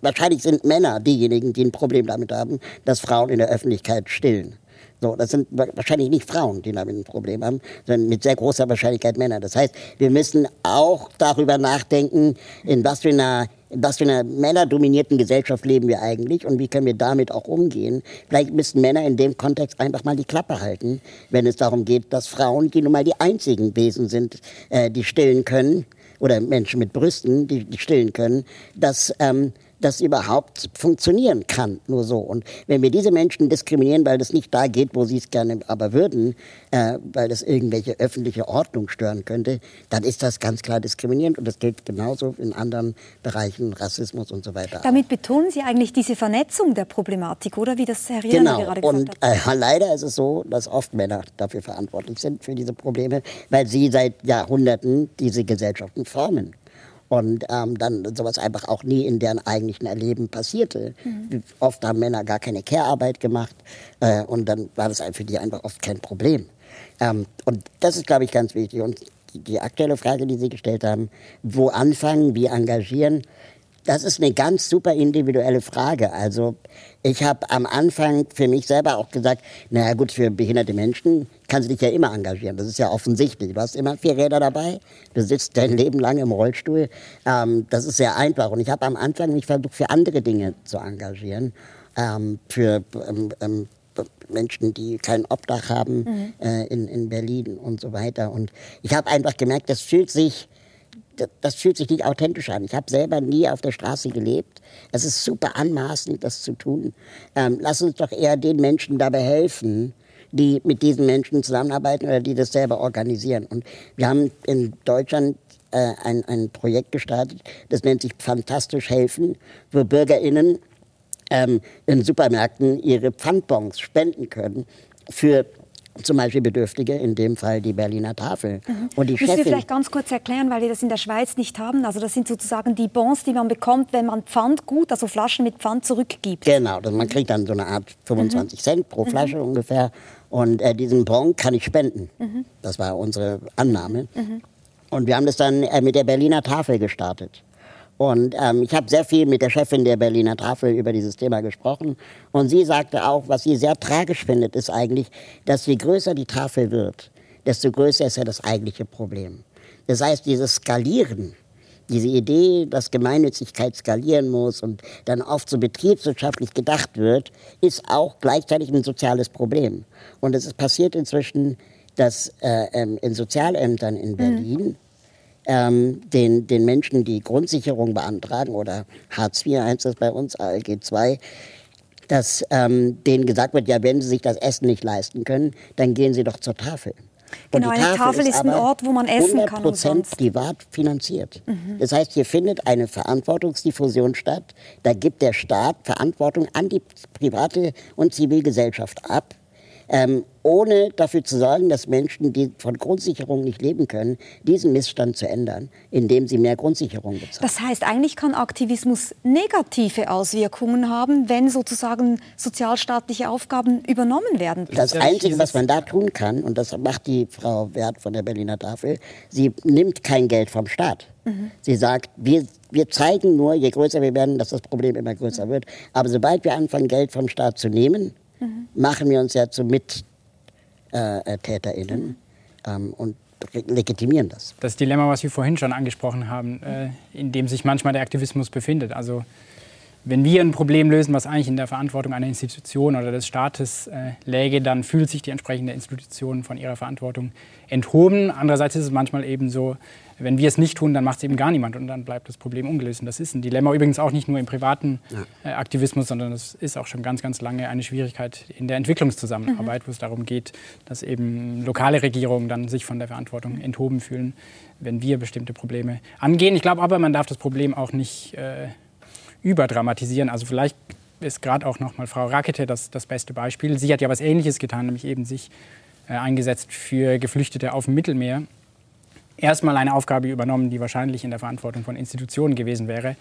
wahrscheinlich sind Männer diejenigen, die ein Problem damit haben, dass Frauen in der Öffentlichkeit stillen. So, das sind wahrscheinlich nicht Frauen, die damit ein Problem haben, sondern mit sehr großer Wahrscheinlichkeit Männer. Das heißt, wir müssen auch darüber nachdenken, in was für einer in was für einer männerdominierten Gesellschaft leben wir eigentlich und wie können wir damit auch umgehen. Vielleicht müssen Männer in dem Kontext einfach mal die Klappe halten, wenn es darum geht, dass Frauen, die nun mal die einzigen Wesen sind, äh, die stillen können, oder Menschen mit Brüsten, die, die stillen können, dass ähm, das überhaupt funktionieren kann. Nur so. Und wenn wir diese Menschen diskriminieren, weil das nicht da geht, wo sie es gerne aber würden, äh, weil das irgendwelche öffentliche Ordnung stören könnte, dann ist das ganz klar diskriminierend. Und das gilt genauso in anderen Bereichen, Rassismus und so weiter. Damit betonen Sie eigentlich diese Vernetzung der Problematik, oder wie das Herr Riener genau. gerade gesagt und, hat. Äh, leider ist es so, dass oft Männer dafür verantwortlich sind, für diese Probleme, weil sie seit Jahrhunderten diese Gesellschaften formen und ähm, dann sowas einfach auch nie in deren eigentlichen Erleben passierte. Mhm. Oft haben Männer gar keine Care-Arbeit gemacht äh, und dann war das für die einfach oft kein Problem. Ähm, und das ist, glaube ich, ganz wichtig. Und die, die aktuelle Frage, die Sie gestellt haben, wo anfangen, wie engagieren, das ist eine ganz super individuelle Frage. Also ich habe am Anfang für mich selber auch gesagt, naja gut, für behinderte Menschen kannst du dich ja immer engagieren. Das ist ja offensichtlich. Du hast immer vier Räder dabei, du sitzt dein Leben lang im Rollstuhl. Ähm, das ist sehr einfach. Und ich habe am Anfang mich versucht, für andere Dinge zu engagieren. Ähm, für ähm, ähm Menschen, die kein Obdach haben mhm. äh, in, in Berlin und so weiter. Und ich habe einfach gemerkt, das fühlt sich das fühlt sich nicht authentisch an. Ich habe selber nie auf der Straße gelebt. Es ist super anmaßend, das zu tun. Ähm, lass uns doch eher den Menschen dabei helfen, die mit diesen Menschen zusammenarbeiten oder die das selber organisieren. Und wir haben in Deutschland äh, ein, ein Projekt gestartet, das nennt sich Fantastisch helfen, wo BürgerInnen ähm, in Supermärkten ihre Pfandbons spenden können für zum Beispiel Bedürftige, in dem Fall die Berliner Tafel. Mhm. Und die Müssen Chefin, wir vielleicht ganz kurz erklären, weil wir das in der Schweiz nicht haben. Also das sind sozusagen die Bons, die man bekommt, wenn man Pfandgut, also Flaschen mit Pfand zurückgibt. Genau, also man kriegt dann so eine Art 25 mhm. Cent pro mhm. Flasche mhm. ungefähr. Und äh, diesen Bon kann ich spenden. Mhm. Das war unsere Annahme. Mhm. Und wir haben das dann äh, mit der Berliner Tafel gestartet. Und ähm, ich habe sehr viel mit der Chefin der Berliner Tafel über dieses Thema gesprochen. Und sie sagte auch, was sie sehr tragisch findet, ist eigentlich, dass je größer die Tafel wird, desto größer ist ja das eigentliche Problem. Das heißt, dieses Skalieren, diese Idee, dass Gemeinnützigkeit skalieren muss und dann oft so betriebswirtschaftlich gedacht wird, ist auch gleichzeitig ein soziales Problem. Und es ist passiert inzwischen, dass äh, ähm, in Sozialämtern in mhm. Berlin mhm ähm, den, den Menschen, die Grundsicherung beantragen oder Hartz IV heißt das bei uns, ALG II, dass ähm, denen gesagt wird, ja, wenn sie sich das Essen nicht leisten können, dann gehen sie doch zur Tafel. Und genau, eine Tafel, Tafel ist, ist ein Ort, wo man essen 100 kann. 100% privat finanziert. Mhm. Das heißt, hier findet eine Verantwortungsdiffusion statt. Da gibt der Staat Verantwortung an die private und Zivilgesellschaft ab ähm, ohne dafür zu sorgen, dass Menschen, die von Grundsicherung nicht leben können, diesen Missstand zu ändern, indem sie mehr Grundsicherung bezahlen. Das heißt, eigentlich kann Aktivismus negative Auswirkungen haben, wenn sozusagen sozialstaatliche Aufgaben übernommen werden. Das Einzige, was man da tun kann, und das macht die Frau Wert von der Berliner Tafel, sie nimmt kein Geld vom Staat. Mhm. Sie sagt, wir, wir zeigen nur, je größer wir werden, dass das Problem immer größer wird. Aber sobald wir anfangen, Geld vom Staat zu nehmen, mhm. machen wir uns ja zu MittäterInnen mhm. ähm, und legitimieren das. Das Dilemma, was Sie vorhin schon angesprochen haben, äh, in dem sich manchmal der Aktivismus befindet. Also wenn wir ein Problem lösen, was eigentlich in der Verantwortung einer Institution oder des Staates äh, läge, dann fühlt sich die entsprechende Institution von ihrer Verantwortung enthoben. Andererseits ist es manchmal eben so, wenn wir es nicht tun, dann macht es eben gar niemand und dann bleibt das Problem ungelöst. Und das ist ein Dilemma übrigens auch nicht nur im privaten äh, Aktivismus, sondern es ist auch schon ganz, ganz lange eine Schwierigkeit in der Entwicklungszusammenarbeit, mhm. wo es darum geht, dass eben lokale Regierungen dann sich von der Verantwortung enthoben fühlen, wenn wir bestimmte Probleme angehen. Ich glaube aber, man darf das Problem auch nicht äh, überdramatisieren. Also vielleicht ist gerade auch noch mal Frau Rakete das, das beste Beispiel. Sie hat ja was Ähnliches getan, nämlich eben sich äh, eingesetzt für Geflüchtete auf dem Mittelmeer. Erstmal eine Aufgabe übernommen, die wahrscheinlich in der Verantwortung von Institutionen gewesen wäre.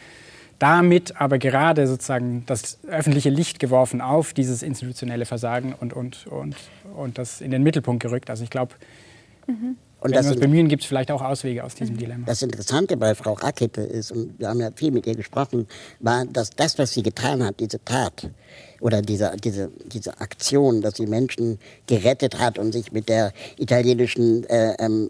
Damit aber gerade sozusagen das öffentliche Licht geworfen auf dieses institutionelle Versagen und, und, und, und das in den Mittelpunkt gerückt. Also ich glaube, mhm. Und Wenn wir uns bemühen, gibt es vielleicht auch Auswege aus diesem Dilemma. Das Interessante bei Frau Rakete ist, und wir haben ja viel mit ihr gesprochen, war, dass das, was sie getan hat, diese Tat oder diese, diese, diese Aktion, dass sie Menschen gerettet hat und sich mit der italienischen äh, ähm,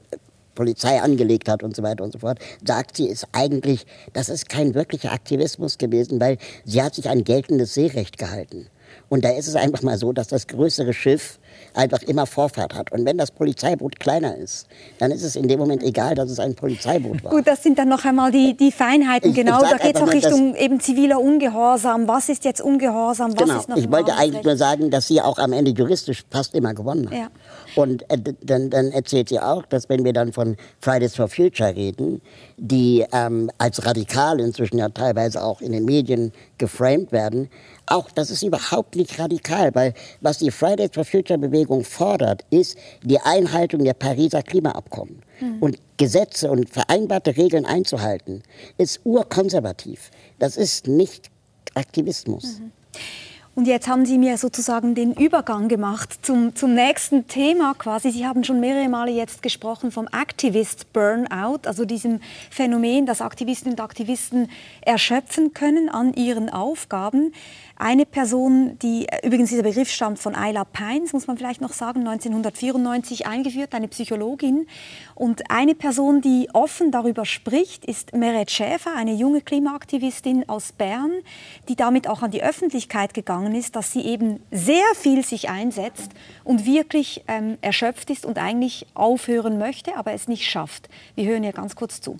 Polizei angelegt hat und so weiter und so fort, sagt sie, ist eigentlich, das ist kein wirklicher Aktivismus gewesen, weil sie hat sich an geltendes Seerecht gehalten. Und da ist es einfach mal so, dass das größere Schiff einfach immer Vorfahrt hat. Und wenn das Polizeiboot kleiner ist, dann ist es in dem Moment egal, dass es ein Polizeiboot war. Gut, das sind dann noch einmal die, die Feinheiten. Ich, genau, ich da geht es auch Richtung eben ziviler Ungehorsam. Was ist jetzt Ungehorsam? Was genau. ist noch ich wollte eigentlich nur sagen, dass sie auch am Ende juristisch fast immer gewonnen hat. Ja. Und äh, dann, dann, erzählt sie auch, dass wenn wir dann von Fridays for Future reden, die ähm, als radikal inzwischen ja teilweise auch in den Medien geframed werden, auch das ist überhaupt nicht radikal, weil was die Fridays for Future Bewegung fordert, ist die Einhaltung der Pariser Klimaabkommen. Mhm. Und Gesetze und vereinbarte Regeln einzuhalten, ist urkonservativ. Das ist nicht Aktivismus. Mhm. Und jetzt haben Sie mir sozusagen den Übergang gemacht zum, zum nächsten Thema quasi. Sie haben schon mehrere Male jetzt gesprochen vom Activist Burnout, also diesem Phänomen, dass Aktivisten und Aktivisten erschöpfen können an ihren Aufgaben. Eine Person, die äh, übrigens dieser Begriff stammt von Ayla Pines, muss man vielleicht noch sagen, 1994 eingeführt, eine Psychologin. Und eine Person, die offen darüber spricht, ist Meret Schäfer, eine junge Klimaaktivistin aus Bern, die damit auch an die Öffentlichkeit gegangen ist, dass sie eben sehr viel sich einsetzt und wirklich ähm, erschöpft ist und eigentlich aufhören möchte, aber es nicht schafft. Wir hören ihr ganz kurz zu.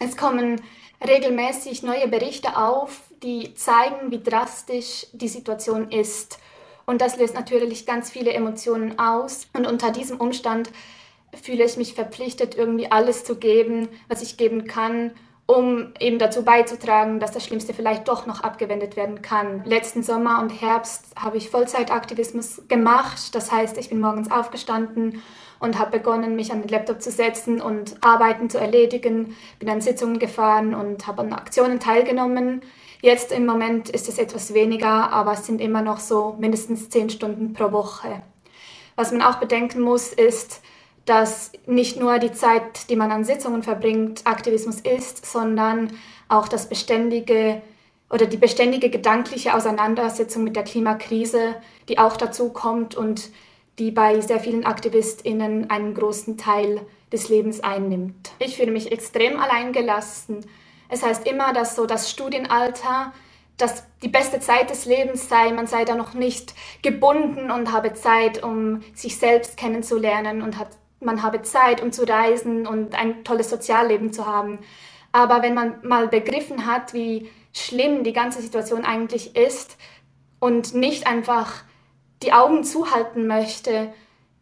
Es kommen regelmäßig neue Berichte auf, die zeigen, wie drastisch die Situation ist. Und das löst natürlich ganz viele Emotionen aus. Und unter diesem Umstand fühle ich mich verpflichtet, irgendwie alles zu geben, was ich geben kann, um eben dazu beizutragen, dass das Schlimmste vielleicht doch noch abgewendet werden kann. Letzten Sommer und Herbst habe ich Vollzeitaktivismus gemacht. Das heißt, ich bin morgens aufgestanden und habe begonnen, mich an den Laptop zu setzen und Arbeiten zu erledigen. Bin an Sitzungen gefahren und habe an Aktionen teilgenommen. Jetzt im Moment ist es etwas weniger, aber es sind immer noch so mindestens zehn Stunden pro Woche. Was man auch bedenken muss, ist, dass nicht nur die Zeit, die man an Sitzungen verbringt, Aktivismus ist, sondern auch das beständige oder die beständige gedankliche Auseinandersetzung mit der Klimakrise, die auch dazu kommt und die bei sehr vielen AktivistInnen einen großen Teil des Lebens einnimmt. Ich fühle mich extrem alleingelassen. Es heißt immer, dass so das Studienalter dass die beste Zeit des Lebens sei, man sei da noch nicht gebunden und habe Zeit, um sich selbst kennenzulernen und hat, man habe Zeit, um zu reisen und ein tolles Sozialleben zu haben. Aber wenn man mal begriffen hat, wie schlimm die ganze Situation eigentlich ist und nicht einfach die Augen zuhalten möchte,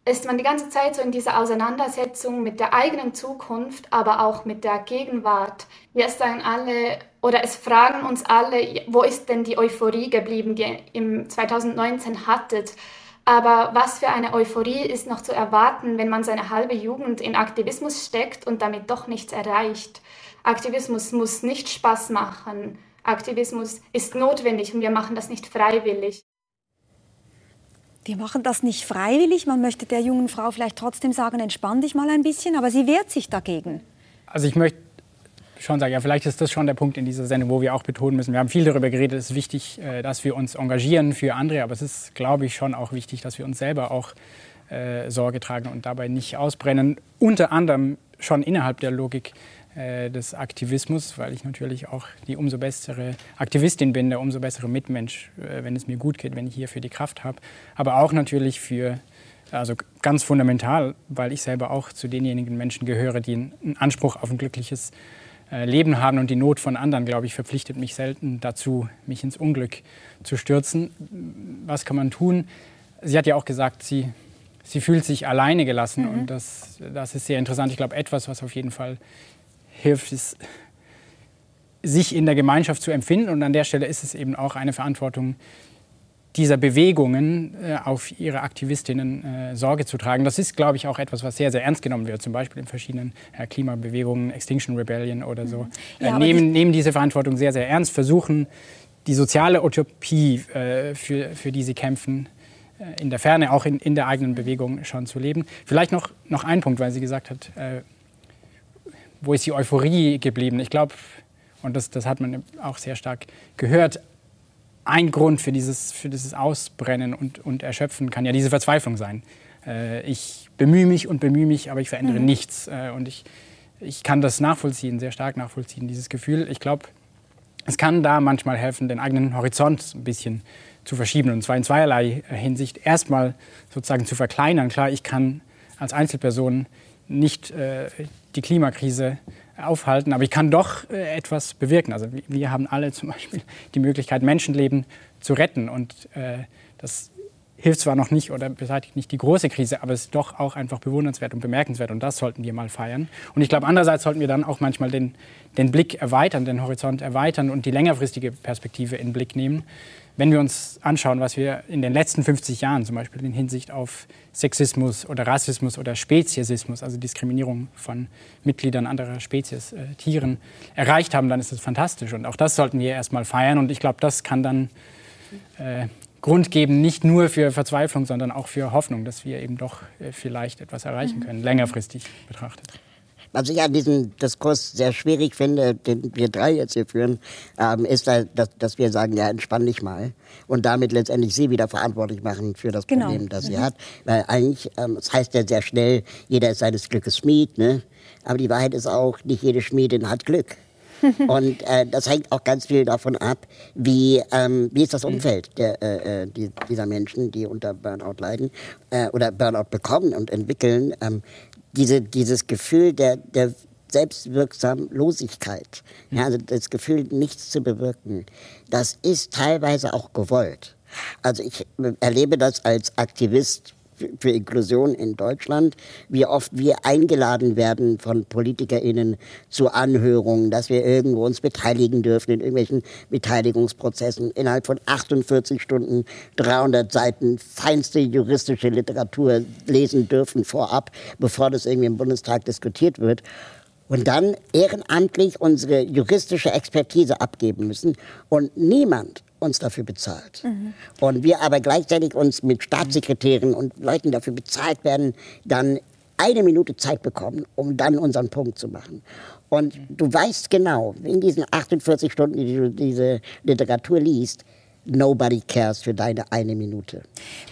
ist man die ganze Zeit so in dieser Auseinandersetzung mit der eigenen Zukunft, aber auch mit der Gegenwart. Wir sagen alle oder es fragen uns alle, wo ist denn die Euphorie geblieben, die ihr im 2019 hattet? Aber was für eine Euphorie ist noch zu erwarten, wenn man seine halbe Jugend in Aktivismus steckt und damit doch nichts erreicht? Aktivismus muss nicht Spaß machen. Aktivismus ist notwendig und wir machen das nicht freiwillig wir machen das nicht freiwillig. Man möchte der jungen Frau vielleicht trotzdem sagen, entspann dich mal ein bisschen, aber sie wehrt sich dagegen. Also ich möchte schon sagen, ja, vielleicht ist das schon der Punkt in dieser Sendung, wo wir auch betonen müssen, wir haben viel darüber geredet, es ist wichtig, äh, dass wir uns engagieren für andere, aber es ist, glaube ich, schon auch wichtig, dass wir uns selber auch äh, Sorge tragen und dabei nicht ausbrennen. Unter anderem schon innerhalb der Logik des Aktivismus, weil ich natürlich auch die umso bessere Aktivistin bin, der umso bessere Mitmensch, äh, wenn es mir gut geht, wenn ich hierfür die Kraft habe. Aber auch natürlich für, also ganz fundamental, weil ich selber auch zu denjenigen Menschen gehöre, die einen Anspruch auf ein glückliches äh, Leben haben und die Not von anderen, glaube ich, verpflichtet mich selten dazu, mich ins Unglück zu stürzen. Was kann man tun? Sie hat ja auch gesagt, sie, sie fühlt sich alleine gelassen mhm. und das, das ist sehr interessant. Ich glaube, etwas, was auf jeden Fall hilft, ist, sich in der Gemeinschaft zu empfinden. Und an der Stelle ist es eben auch eine Verantwortung dieser Bewegungen äh, auf ihre Aktivistinnen äh, Sorge zu tragen. Das ist, glaube ich, auch etwas, was sehr, sehr ernst genommen wird, zum Beispiel in verschiedenen äh, Klimabewegungen, Extinction Rebellion oder so. Mhm. Äh, ja, nehmen, nehmen diese Verantwortung sehr, sehr ernst, versuchen die soziale Utopie, äh, für, für die sie kämpfen, äh, in der Ferne, auch in, in der eigenen Bewegung schon zu leben. Vielleicht noch, noch ein Punkt, weil sie gesagt hat, wo ist die Euphorie geblieben? Ich glaube, und das, das hat man auch sehr stark gehört, ein Grund für dieses, für dieses Ausbrennen und, und Erschöpfen kann ja diese Verzweiflung sein. Äh, ich bemühe mich und bemühe mich, aber ich verändere mhm. nichts. Äh, und ich, ich kann das nachvollziehen, sehr stark nachvollziehen, dieses Gefühl. Ich glaube, es kann da manchmal helfen, den eigenen Horizont ein bisschen zu verschieben. Und zwar in zweierlei Hinsicht. Erstmal sozusagen zu verkleinern. Klar, ich kann als Einzelperson nicht äh, die Klimakrise aufhalten, aber ich kann doch äh, etwas bewirken. Also wir haben alle zum Beispiel die Möglichkeit, Menschenleben zu retten und äh, das hilft zwar noch nicht oder beseitigt nicht die große Krise, aber es ist doch auch einfach bewundernswert und bemerkenswert und das sollten wir mal feiern. Und ich glaube, andererseits sollten wir dann auch manchmal den, den Blick erweitern, den Horizont erweitern und die längerfristige Perspektive in den Blick nehmen wenn wir uns anschauen, was wir in den letzten 50 Jahren zum Beispiel in Hinsicht auf Sexismus oder Rassismus oder Speziesismus, also Diskriminierung von Mitgliedern anderer Spezies, äh, Tieren, erreicht haben, dann ist das fantastisch. Und auch das sollten wir erstmal feiern. Und ich glaube, das kann dann äh, Grund geben, nicht nur für Verzweiflung, sondern auch für Hoffnung, dass wir eben doch äh, vielleicht etwas erreichen können, längerfristig betrachtet. Was ich an diesem Diskurs sehr schwierig finde, den wir drei jetzt hier führen, ähm, ist, dass, dass wir sagen, ja, entspann dich mal. Und damit letztendlich sie wieder verantwortlich machen für das genau. Problem, das sie mhm. hat. Weil eigentlich, ähm, das heißt ja sehr schnell, jeder ist seines Glückes Schmied. Ne? Aber die Wahrheit ist auch, nicht jede Schmiedin hat Glück. Und äh, das hängt auch ganz viel davon ab, wie, ähm, wie ist das Umfeld der, äh, äh die, dieser Menschen, die unter Burnout leiden äh, oder Burnout bekommen und entwickeln. Ähm, diese, dieses Gefühl der, der Selbstwirksamlosigkeit, ja, also das Gefühl, nichts zu bewirken, das ist teilweise auch gewollt. Also ich erlebe das als Aktivist für Inklusion in Deutschland, wie oft wir eingeladen werden von PolitikerInnen zu Anhörungen, dass wir irgendwo uns beteiligen dürfen in irgendwelchen Beteiligungsprozessen. Innerhalb von 48 Stunden 300 Seiten feinste juristische Literatur lesen dürfen vorab, bevor das irgendwie im Bundestag diskutiert wird und dann ehrenamtlich unsere juristische Expertise abgeben müssen. Und niemand uns dafür bezahlt. Mhm. Und wir aber gleichzeitig uns mit Staatssekretären und Leuten dafür bezahlt werden, dann eine Minute Zeit bekommen, um dann unseren Punkt zu machen. Und du weißt genau, in diesen 48 Stunden, die du diese Literatur liest, Nobody cares für deine eine Minute.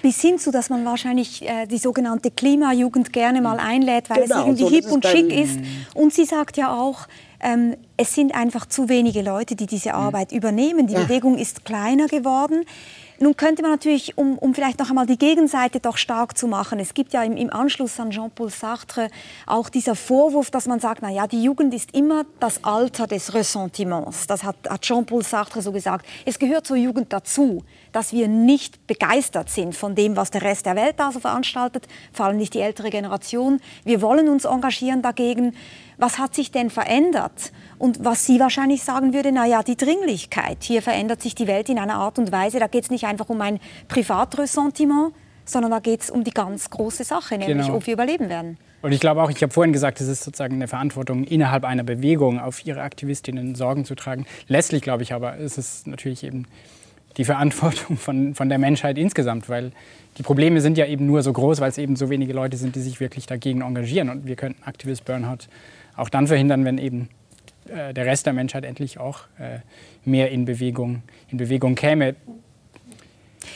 Bis hin zu, dass man wahrscheinlich äh, die sogenannte Klimajugend gerne mal einlädt, weil genau, es irgendwie so, hip und schick ist. Und sie sagt ja auch, ähm, es sind einfach zu wenige Leute, die diese Arbeit mhm. übernehmen. Die ja. Bewegung ist kleiner geworden. Nun könnte man natürlich, um, um, vielleicht noch einmal die Gegenseite doch stark zu machen, es gibt ja im, im Anschluss an Jean-Paul Sartre auch dieser Vorwurf, dass man sagt, na ja, die Jugend ist immer das Alter des Ressentiments. Das hat, hat Jean-Paul Sartre so gesagt. Es gehört zur Jugend dazu, dass wir nicht begeistert sind von dem, was der Rest der Welt da so veranstaltet, vor allem nicht die ältere Generation. Wir wollen uns engagieren dagegen was hat sich denn verändert? Und was sie wahrscheinlich sagen würde, na ja, die Dringlichkeit. Hier verändert sich die Welt in einer Art und Weise, da geht es nicht einfach um ein Privatressentiment, sondern da geht es um die ganz große Sache, nämlich genau. ob wir überleben werden. Und ich glaube auch, ich habe vorhin gesagt, es ist sozusagen eine Verantwortung innerhalb einer Bewegung, auf ihre Aktivistinnen Sorgen zu tragen. Letztlich glaube ich aber, ist es natürlich eben die Verantwortung von, von der Menschheit insgesamt, weil die Probleme sind ja eben nur so groß, weil es eben so wenige Leute sind, die sich wirklich dagegen engagieren. Und wir könnten Aktivist Burnout auch dann verhindern, wenn eben äh, der Rest der Menschheit endlich auch äh, mehr in Bewegung, in Bewegung käme.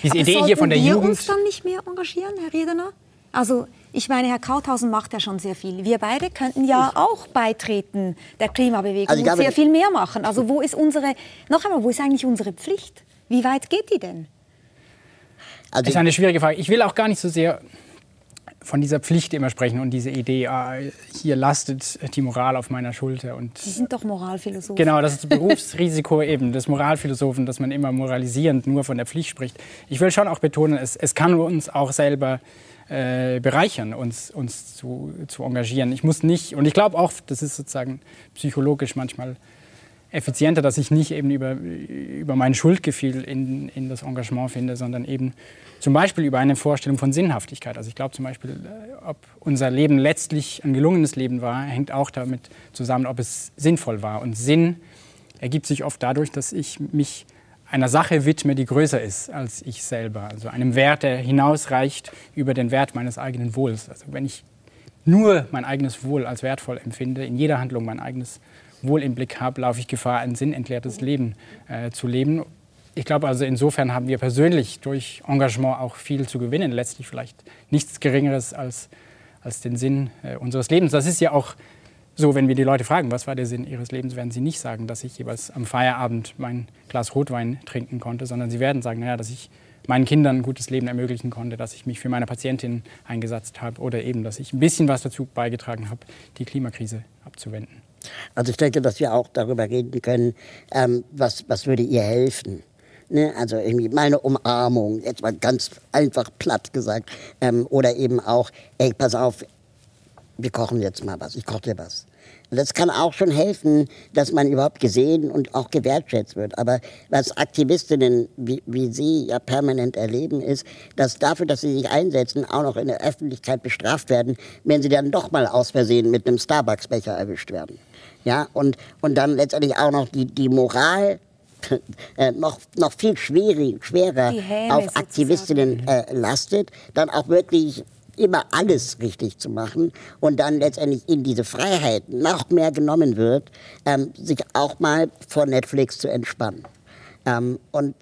Diese Aber Idee hier von der wir Jugend. uns dann nicht mehr engagieren, Herr Redener? Also Ich meine, Herr Krauthausen macht ja schon sehr viel. Wir beide könnten ja auch beitreten der Klimabewegung also und sehr viel mehr machen. Also wo ist unsere, noch einmal, wo ist eigentlich unsere Pflicht? Wie weit geht die denn? Also das ist eine schwierige Frage. Ich will auch gar nicht so sehr von dieser Pflicht immer sprechen und diese Idee, ah, hier lastet die Moral auf meiner Schulter. Und Sie sind doch Moralphilosophen. Genau, das ist das Berufsrisiko eben des Moralphilosophen, dass man immer moralisierend nur von der Pflicht spricht. Ich will schon auch betonen, es, es kann uns auch selber äh, bereichern, uns, uns zu, zu engagieren. Ich muss nicht, und ich glaube auch, das ist sozusagen psychologisch manchmal effizienter, dass ich nicht eben über, über mein Schuldgefühl in, in das Engagement finde, sondern eben zum Beispiel über eine Vorstellung von Sinnhaftigkeit. Also ich glaube zum Beispiel, äh, ob unser Leben letztlich ein gelungenes Leben war, hängt auch damit zusammen, ob es sinnvoll war. Und Sinn ergibt sich oft dadurch, dass ich mich einer Sache widme, die größer ist als ich selber. Also einem Wert, der hinausreicht über den Wert meines eigenen Wohls. Also wenn ich nur mein eigenes Wohl als wertvoll empfinde, in jeder Handlung mein eigenes Wohl im Blick habe, laufe ich Gefahr, ein sinnentleertes Leben äh, zu leben. Ich glaube also insofern haben wir persönlich durch Engagement auch viel zu gewinnen. Letztlich vielleicht nichts Geringeres als, als den Sinn äh, unseres Lebens. Das ist ja auch so, wenn wir die Leute fragen, was war der Sinn ihres Lebens, werden sie nicht sagen, dass ich jeweils am Feierabend mein Glas Rotwein trinken konnte, sondern sie werden sagen, naja, dass ich meinen Kindern ein gutes Leben ermöglichen konnte, dass ich mich für meine Patientin eingesetzt habe oder eben, dass ich ein bisschen was dazu beigetragen habe, die Klimakrise abzuwenden. Also ich denke, dass wir auch darüber reden können, ähm, was, was würde ihr helfen. Ne? Also irgendwie meine Umarmung, jetzt mal ganz einfach platt gesagt. Ähm, oder eben auch, ey, pass auf, wir kochen jetzt mal was, ich koche dir was. Das kann auch schon helfen, dass man überhaupt gesehen und auch gewertschätzt wird. Aber was Aktivistinnen wie, wie Sie ja permanent erleben, ist, dass dafür, dass sie sich einsetzen, auch noch in der Öffentlichkeit bestraft werden, wenn sie dann doch mal aus Versehen mit einem Starbucks-Becher erwischt werden. Ja, und, und dann letztendlich auch noch die, die Moral äh, noch, noch viel schwierig, schwerer auf Aktivistinnen äh, lastet, dann auch wirklich immer alles richtig zu machen und dann letztendlich in diese Freiheit noch mehr genommen wird, ähm, sich auch mal vor Netflix zu entspannen. Ähm, und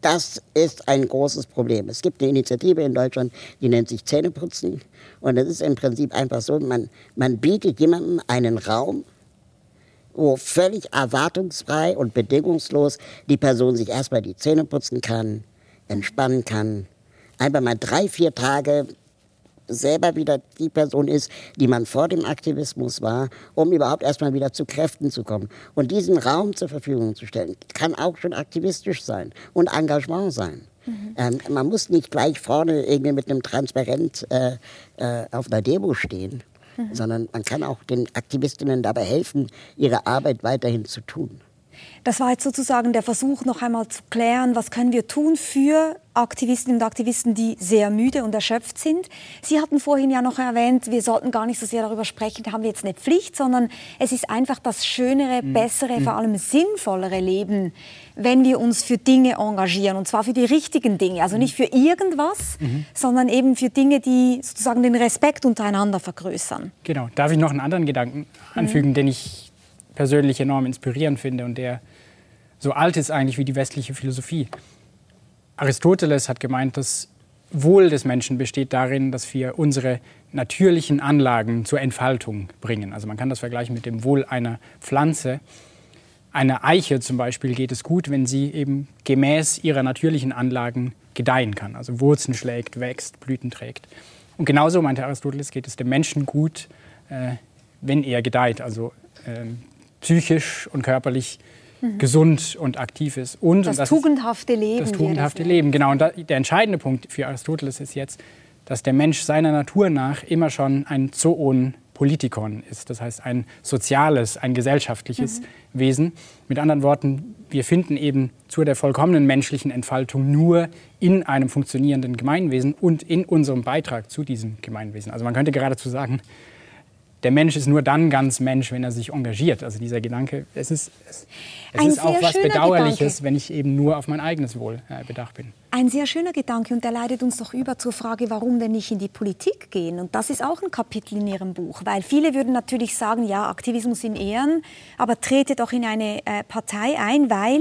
das ist ein großes Problem. Es gibt eine Initiative in Deutschland, die nennt sich Zähneputzen. Und das ist im Prinzip einfach so, man, man bietet jemandem einen Raum, wo völlig erwartungsfrei und bedingungslos die Person sich erstmal die Zähne putzen kann, entspannen kann, einfach mal drei, vier Tage selber wieder die Person ist, die man vor dem Aktivismus war, um überhaupt erstmal wieder zu Kräften zu kommen. Und diesen Raum zur Verfügung zu stellen, kann auch schon aktivistisch sein und Engagement sein. Mhm. Ähm, man muss nicht gleich vorne irgendwie mit einem Transparent äh, äh, auf einer Demo stehen sondern man kann auch den Aktivistinnen dabei helfen, ihre Arbeit weiterhin zu tun. Das war jetzt sozusagen der Versuch, noch einmal zu klären, was können wir tun für Aktivistinnen und Aktivisten, die sehr müde und erschöpft sind. Sie hatten vorhin ja noch erwähnt, wir sollten gar nicht so sehr darüber sprechen, da haben wir jetzt eine Pflicht, sondern es ist einfach das schönere, mhm. bessere, mhm. vor allem sinnvollere Leben, wenn wir uns für Dinge engagieren. Und zwar für die richtigen Dinge. Also nicht für irgendwas, mhm. sondern eben für Dinge, die sozusagen den Respekt untereinander vergrößern. Genau. Darf ich noch einen anderen Gedanken anfügen, mhm. den ich persönlich enorm inspirierend finde und der so alt ist eigentlich wie die westliche Philosophie. Aristoteles hat gemeint, das Wohl des Menschen besteht darin, dass wir unsere natürlichen Anlagen zur Entfaltung bringen. Also man kann das vergleichen mit dem Wohl einer Pflanze. Einer Eiche zum Beispiel geht es gut, wenn sie eben gemäß ihrer natürlichen Anlagen gedeihen kann. Also Wurzeln schlägt, wächst, Blüten trägt. Und genauso, meinte Aristoteles, geht es dem Menschen gut, äh, wenn er gedeiht, also äh, psychisch und körperlich mhm. gesund und aktiv ist. Und, das, und das tugendhafte Leben. Das tugendhafte Leben, genau. Und da, der entscheidende Punkt für Aristoteles ist jetzt, dass der Mensch seiner Natur nach immer schon ein Zoon Politikon ist, das heißt ein soziales, ein gesellschaftliches mhm. Wesen. Mit anderen Worten, wir finden eben zu der vollkommenen menschlichen Entfaltung nur in einem funktionierenden Gemeinwesen und in unserem Beitrag zu diesem Gemeinwesen. Also man könnte geradezu sagen, der Mensch ist nur dann ganz Mensch, wenn er sich engagiert. Also dieser Gedanke, es ist, es, es ist auch was Bedauerliches, Gedanke. wenn ich eben nur auf mein eigenes Wohl äh, bedacht bin. Ein sehr schöner Gedanke und der leitet uns doch über zur Frage, warum denn nicht in die Politik gehen? Und das ist auch ein Kapitel in Ihrem Buch, weil viele würden natürlich sagen, ja, Aktivismus in Ehren, aber trete doch in eine äh, Partei ein, weil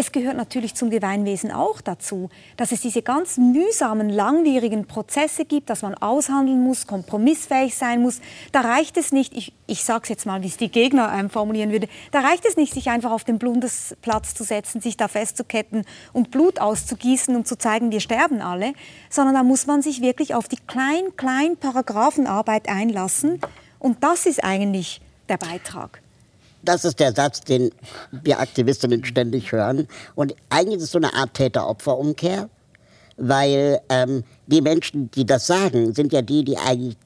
es gehört natürlich zum Gemeinwesen auch dazu, dass es diese ganz mühsamen, langwierigen Prozesse gibt, dass man aushandeln muss, kompromissfähig sein muss. Da reicht es nicht, ich, ich sage es jetzt mal, wie es die Gegner ähm, formulieren würde, da reicht es nicht, sich einfach auf den Bundesplatz zu setzen, sich da festzuketten und Blut auszugießen, um zu zeigen, wir sterben alle, sondern da muss man sich wirklich auf die klein, klein Paragraphenarbeit einlassen. Und das ist eigentlich der Beitrag. Das ist der Satz, den wir Aktivistinnen ständig hören. Und eigentlich ist es so eine Art Täter-Opfer-Umkehr, weil ähm, die Menschen, die das sagen, sind ja die, die eigentlich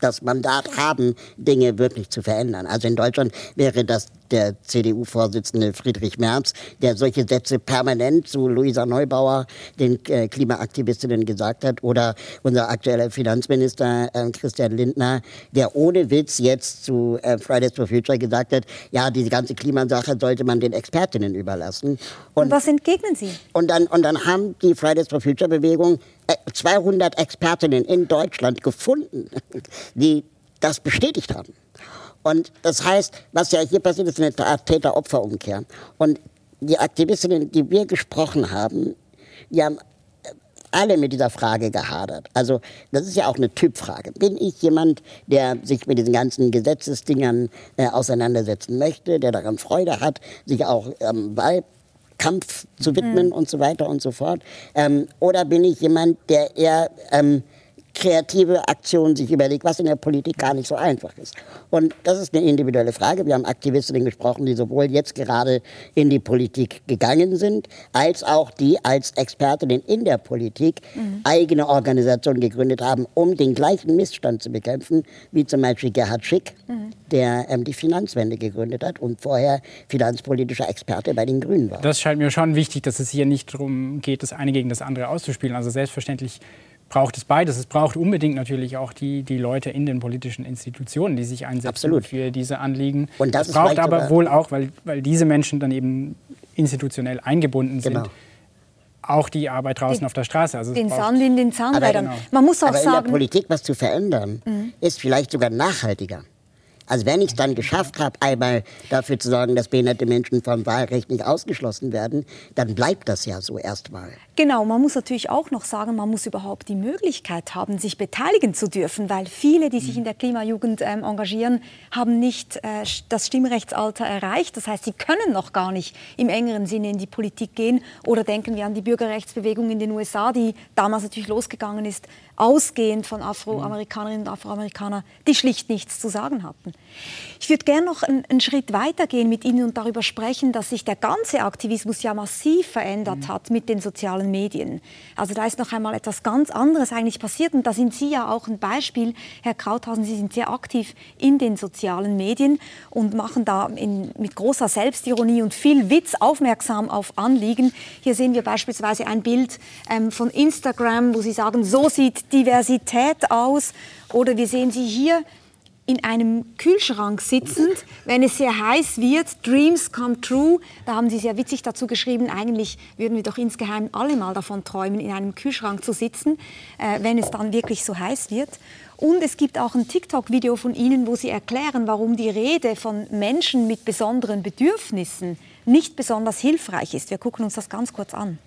das Mandat haben, Dinge wirklich zu verändern. Also in Deutschland wäre das der CDU-Vorsitzende Friedrich Merz, der solche Sätze permanent zu Luisa Neubauer, den äh, Klimaaktivistinnen, gesagt hat, oder unser aktueller Finanzminister äh, Christian Lindner, der ohne Witz jetzt zu äh, Fridays for Future gesagt hat, ja, diese ganze Klimasache sollte man den Expertinnen überlassen. Und, und was entgegnen Sie? Und dann, und dann haben die Fridays for Future Bewegung 200 äh, Expertinnen in Deutschland gefunden, die das bestätigt haben. Und das heißt, was ja hier passiert, ist eine Täter-Opfer-Umkehr. Und die Aktivistinnen, die wir gesprochen haben, die haben alle mit dieser Frage gehadert. Also das ist ja auch eine Typfrage. Bin ich jemand, der sich mit diesen ganzen Gesetzesdingern äh, auseinandersetzen möchte, der daran Freude hat, sich auch ähm, Wahlkampf zu widmen mhm. und so weiter und so fort? Ähm, oder bin ich jemand, der eher ähm, kreative Aktionen sich überlegt, was in der Politik gar nicht so einfach ist. Und das ist eine individuelle Frage. Wir haben Aktivistinnen gesprochen, die sowohl jetzt gerade in die Politik gegangen sind, als auch die als Expertinnen in der Politik mhm. eigene Organisationen gegründet haben, um den gleichen Missstand zu bekämpfen, wie zum Beispiel Gerhard Schick, mhm. der ähm, die Finanzwende gegründet hat und vorher finanzpolitischer Experte bei den Grünen war. Das scheint mir schon wichtig, dass es hier nicht darum geht, das eine gegen das andere auszuspielen. Also selbstverständlich braucht es beides. Es braucht unbedingt natürlich auch die, die Leute in den politischen Institutionen, die sich einsetzen Absolut. für diese Anliegen. Und das es braucht aber wohl auch, weil, weil diese Menschen dann eben institutionell eingebunden sind, genau. auch die Arbeit draußen den, auf der Straße. Also den Sand in den Zahnrädern. Genau. Man muss auch aber sagen, in der Politik was zu verändern, mhm. ist vielleicht sogar nachhaltiger. Also wenn ich es dann geschafft habe, einmal dafür zu sorgen, dass behinderte Menschen vom Wahlrecht nicht ausgeschlossen werden, dann bleibt das ja so erstmal. Genau, man muss natürlich auch noch sagen, man muss überhaupt die Möglichkeit haben, sich beteiligen zu dürfen, weil viele, die sich in der Klimajugend ähm, engagieren, haben nicht äh, das Stimmrechtsalter erreicht. Das heißt, sie können noch gar nicht im engeren Sinne in die Politik gehen. Oder denken wir an die Bürgerrechtsbewegung in den USA, die damals natürlich losgegangen ist, ausgehend von Afroamerikanerinnen und Afroamerikanern, die schlicht nichts zu sagen hatten. Ich würde gerne noch einen, einen, Schritt weiter gehen mit Ihnen und darüber sprechen, dass sich der ganze Aktivismus ja massiv verändert mhm. hat mit den sozialen Medien. Also da ist noch einmal etwas ganz anderes eigentlich passiert und da sind Sie ja auch ein Beispiel, Herr Krauthausen, Sie sind sehr aktiv in den sozialen Medien und machen da in, mit großer Selbstironie und viel Witz aufmerksam auf Anliegen. Hier sehen wir beispielsweise ein Bild ähm, von Instagram, wo Sie sagen, so sieht Diversität aus. Oder wir sehen Sie hier in einem Kühlschrank sitzend, wenn es sehr heiß wird, Dreams come true. Da haben Sie sehr witzig dazu geschrieben, eigentlich würden wir doch insgeheim alle mal davon träumen, in einem Kühlschrank zu sitzen, äh, wenn es dann wirklich so heiß wird. Und es gibt auch ein TikTok-Video von Ihnen, wo Sie erklären, warum die Rede von Menschen mit besonderen Bedürfnissen nicht besonders hilfreich ist. Wir gucken uns das ganz kurz an.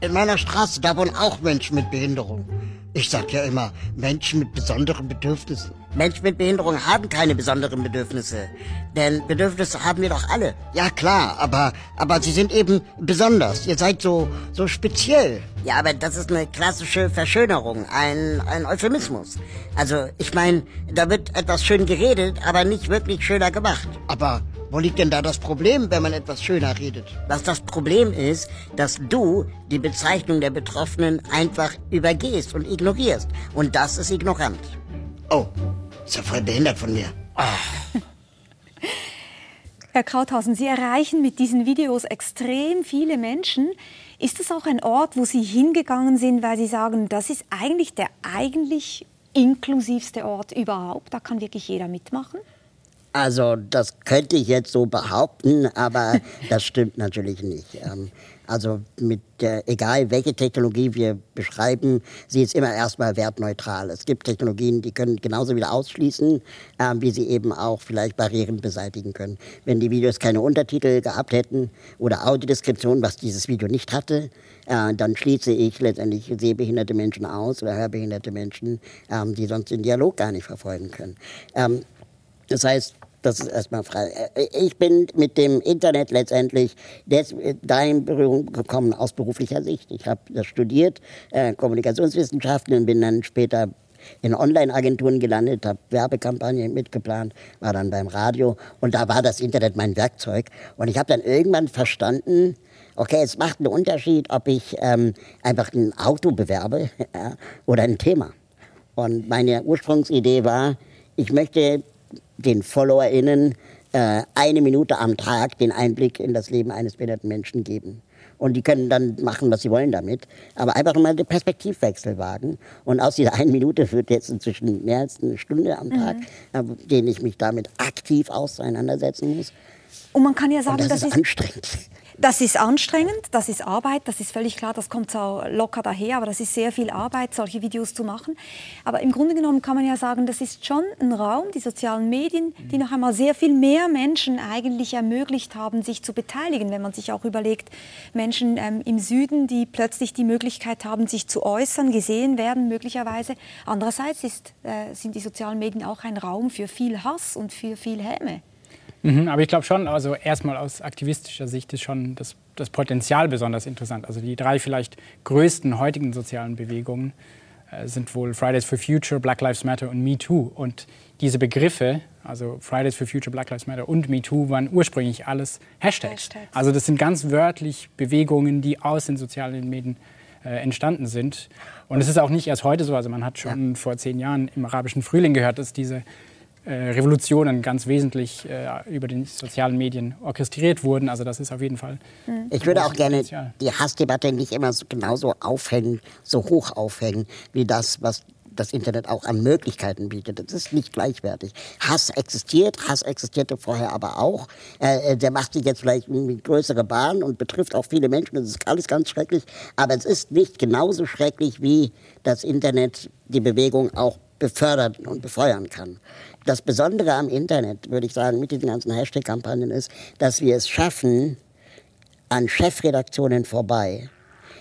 In meiner Straße, da wohnen auch Menschen mit Behinderung. Ich sag ja immer, Menschen mit besonderen Bedürfnissen. Menschen mit Behinderung haben keine besonderen Bedürfnisse. Denn Bedürfnisse haben wir doch alle. Ja klar, aber, aber sie sind eben besonders. Ihr seid so, so speziell. Ja, aber das ist eine klassische Verschönerung, ein, ein Euphemismus. Also, ich meine, da wird etwas schön geredet, aber nicht wirklich schöner gemacht. Aber wo liegt denn da das Problem, wenn man etwas schöner redet? Was das Problem ist, dass du die Bezeichnung der Betroffenen einfach übergehst und ignorierst. Und das ist ignorant. Oh, ist ja voll behindert von mir. Oh. Herr Krauthausen, Sie erreichen mit diesen Videos extrem viele Menschen. Ist es auch ein Ort, wo Sie hingegangen sind, weil Sie sagen, das ist eigentlich der eigentlich inklusivste Ort überhaupt? Da kann wirklich jeder mitmachen? Also das könnte ich jetzt so behaupten, aber das stimmt natürlich nicht. Also mit der, egal welche Technologie wir beschreiben, sie ist immer erstmal wertneutral. Es gibt Technologien, die können genauso wieder ausschließen, äh, wie sie eben auch vielleicht Barrieren beseitigen können. Wenn die Videos keine Untertitel gehabt hätten oder Audiodeskription, was dieses Video nicht hatte, äh, dann schließe ich letztendlich sehbehinderte Menschen aus oder hörbehinderte Menschen, ähm, die sonst den Dialog gar nicht verfolgen können. Ähm, das heißt, das ist erstmal frei. Äh, ich bin mit dem Internet letztendlich da in Berührung gekommen aus beruflicher Sicht. Ich habe das studiert, äh, Kommunikationswissenschaften und bin dann später in Online-Agenturen gelandet, habe Werbekampagnen mitgeplant, war dann beim Radio und da war das Internet mein Werkzeug. Und ich habe dann irgendwann verstanden, okay, es macht einen Unterschied, ob ich ähm, einfach ein Auto bewerbe ja, oder ein Thema. Und meine Ursprungsidee war, ich möchte den FollowerInnen äh, eine Minute am Tag den Einblick in das Leben eines behinderten Menschen geben. Und die können dann machen, was sie wollen damit. Aber einfach mal den Perspektivwechsel wagen. Und aus dieser einen Minute wird jetzt inzwischen mehr als eine Stunde am Tag, mhm. den ich mich damit aktiv auseinandersetzen muss. Und man kann ja sagen, das, das ist anstrengend. Das ist anstrengend, das ist Arbeit, das ist völlig klar, das kommt so locker daher, aber das ist sehr viel Arbeit, solche Videos zu machen. Aber im Grunde genommen kann man ja sagen, das ist schon ein Raum, die sozialen Medien, die noch einmal sehr viel mehr Menschen eigentlich ermöglicht haben, sich zu beteiligen. Wenn man sich auch überlegt, Menschen ähm, im Süden, die plötzlich die Möglichkeit haben, sich zu äußern, gesehen werden möglicherweise. Andererseits ist, äh, sind die sozialen Medien auch ein Raum für viel Hass und für viel Häme. Mhm, aber ich glaube schon, also erstmal aus aktivistischer Sicht ist schon das, das Potenzial besonders interessant. Also die drei vielleicht größten heutigen sozialen Bewegungen äh, sind wohl Fridays for Future, Black Lives Matter und Me Too. Und diese Begriffe, also Fridays for Future, Black Lives Matter und Me Too, waren ursprünglich alles Hashtags. Hashtags. Also das sind ganz wörtlich Bewegungen, die aus den sozialen Medien äh, entstanden sind. Und es ist auch nicht erst heute so. Also man hat schon ja. vor zehn Jahren im arabischen Frühling gehört, dass diese Revolutionen ganz wesentlich äh, über die sozialen Medien orchestriert wurden. Also das ist auf jeden Fall. Mhm. Ich würde auch gerne Potenzial. die Hassdebatte nicht immer so genauso aufhängen, so hoch aufhängen, wie das, was das Internet auch an Möglichkeiten bietet. Das ist nicht gleichwertig. Hass existiert, Hass existierte vorher aber auch. Äh, der macht sich jetzt vielleicht eine größere Bahn und betrifft auch viele Menschen. Das ist alles ganz schrecklich. Aber es ist nicht genauso schrecklich, wie das Internet die Bewegung auch befördern und befeuern kann. Das Besondere am Internet, würde ich sagen, mit diesen ganzen Hashtag-Kampagnen ist, dass wir es schaffen, an Chefredaktionen vorbei,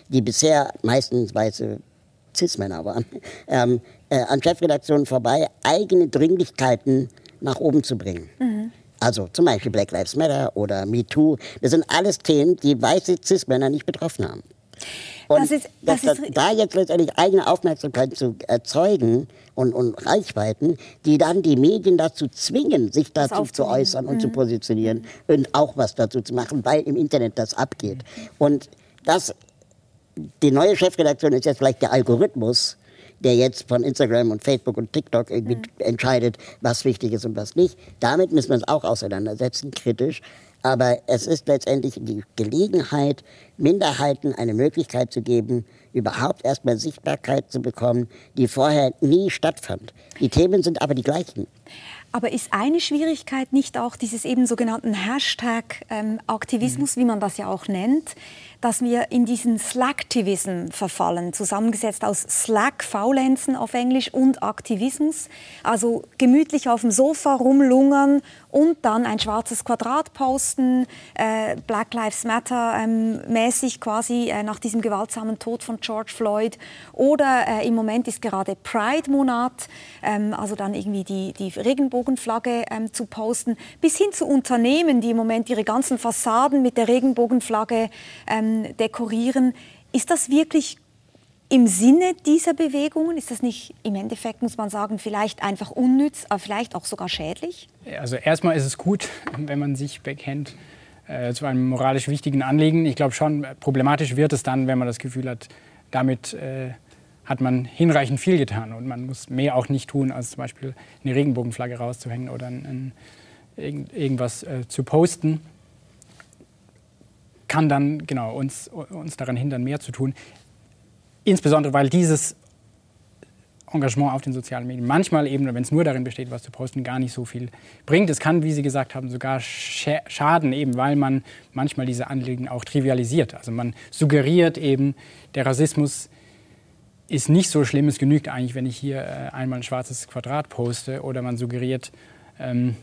die bisher meistens weiße Cis-Männer waren, ähm, äh, an Chefredaktionen vorbei, eigene Dringlichkeiten nach oben zu bringen. Mhm. Also zum Beispiel Black Lives Matter oder Me Too. Das sind alles Themen, die weiße Cis-Männer nicht betroffen haben. Und das ist, das das, ist, da jetzt letztendlich eigene Aufmerksamkeit zu erzeugen und, und, Reichweiten, die dann die Medien dazu zwingen, sich dazu zu äußern und mhm. zu positionieren und auch was dazu zu machen, weil im Internet das abgeht. Und das, die neue Chefredaktion ist jetzt vielleicht der Algorithmus, der jetzt von Instagram und Facebook und TikTok irgendwie mhm. entscheidet, was wichtig ist und was nicht. Damit müssen wir uns auch auseinandersetzen, kritisch. Aber es ist letztendlich die Gelegenheit, Minderheiten eine Möglichkeit zu geben, überhaupt erstmal Sichtbarkeit zu bekommen, die vorher nie stattfand. Die Themen sind aber die gleichen. Aber ist eine Schwierigkeit nicht auch dieses eben sogenannten Hashtag-Aktivismus, ähm, wie man das ja auch nennt, dass wir in diesen Slacktivism verfallen, zusammengesetzt aus Slack, Faulenzen auf Englisch und Aktivismus. Also gemütlich auf dem Sofa rumlungern und dann ein schwarzes Quadrat posten, äh, Black Lives Matter ähm, mäßig quasi äh, nach diesem gewaltsamen Tod von George Floyd. Oder äh, im Moment ist gerade Pride-Monat, ähm, also dann irgendwie die, die Regenbogenflagge ähm, zu posten, bis hin zu Unternehmen, die im Moment ihre ganzen Fassaden mit der Regenbogenflagge ähm, dekorieren. Ist das wirklich im Sinne dieser Bewegungen? Ist das nicht im Endeffekt, muss man sagen, vielleicht einfach unnütz, aber vielleicht auch sogar schädlich? Also erstmal ist es gut, wenn man sich bekennt äh, zu einem moralisch wichtigen Anliegen. Ich glaube schon, problematisch wird es dann, wenn man das Gefühl hat, damit äh, hat man hinreichend viel getan und man muss mehr auch nicht tun, als zum Beispiel eine Regenbogenflagge rauszuhängen oder ein, ein, irgendwas äh, zu posten kann dann genau, uns, uns daran hindern, mehr zu tun. Insbesondere, weil dieses Engagement auf den sozialen Medien manchmal eben, wenn es nur darin besteht, was zu posten, gar nicht so viel bringt. Es kann, wie Sie gesagt haben, sogar schaden, eben weil man manchmal diese Anliegen auch trivialisiert. Also man suggeriert eben, der Rassismus ist nicht so schlimm, es genügt eigentlich, wenn ich hier äh, einmal ein schwarzes Quadrat poste oder man suggeriert, ähm,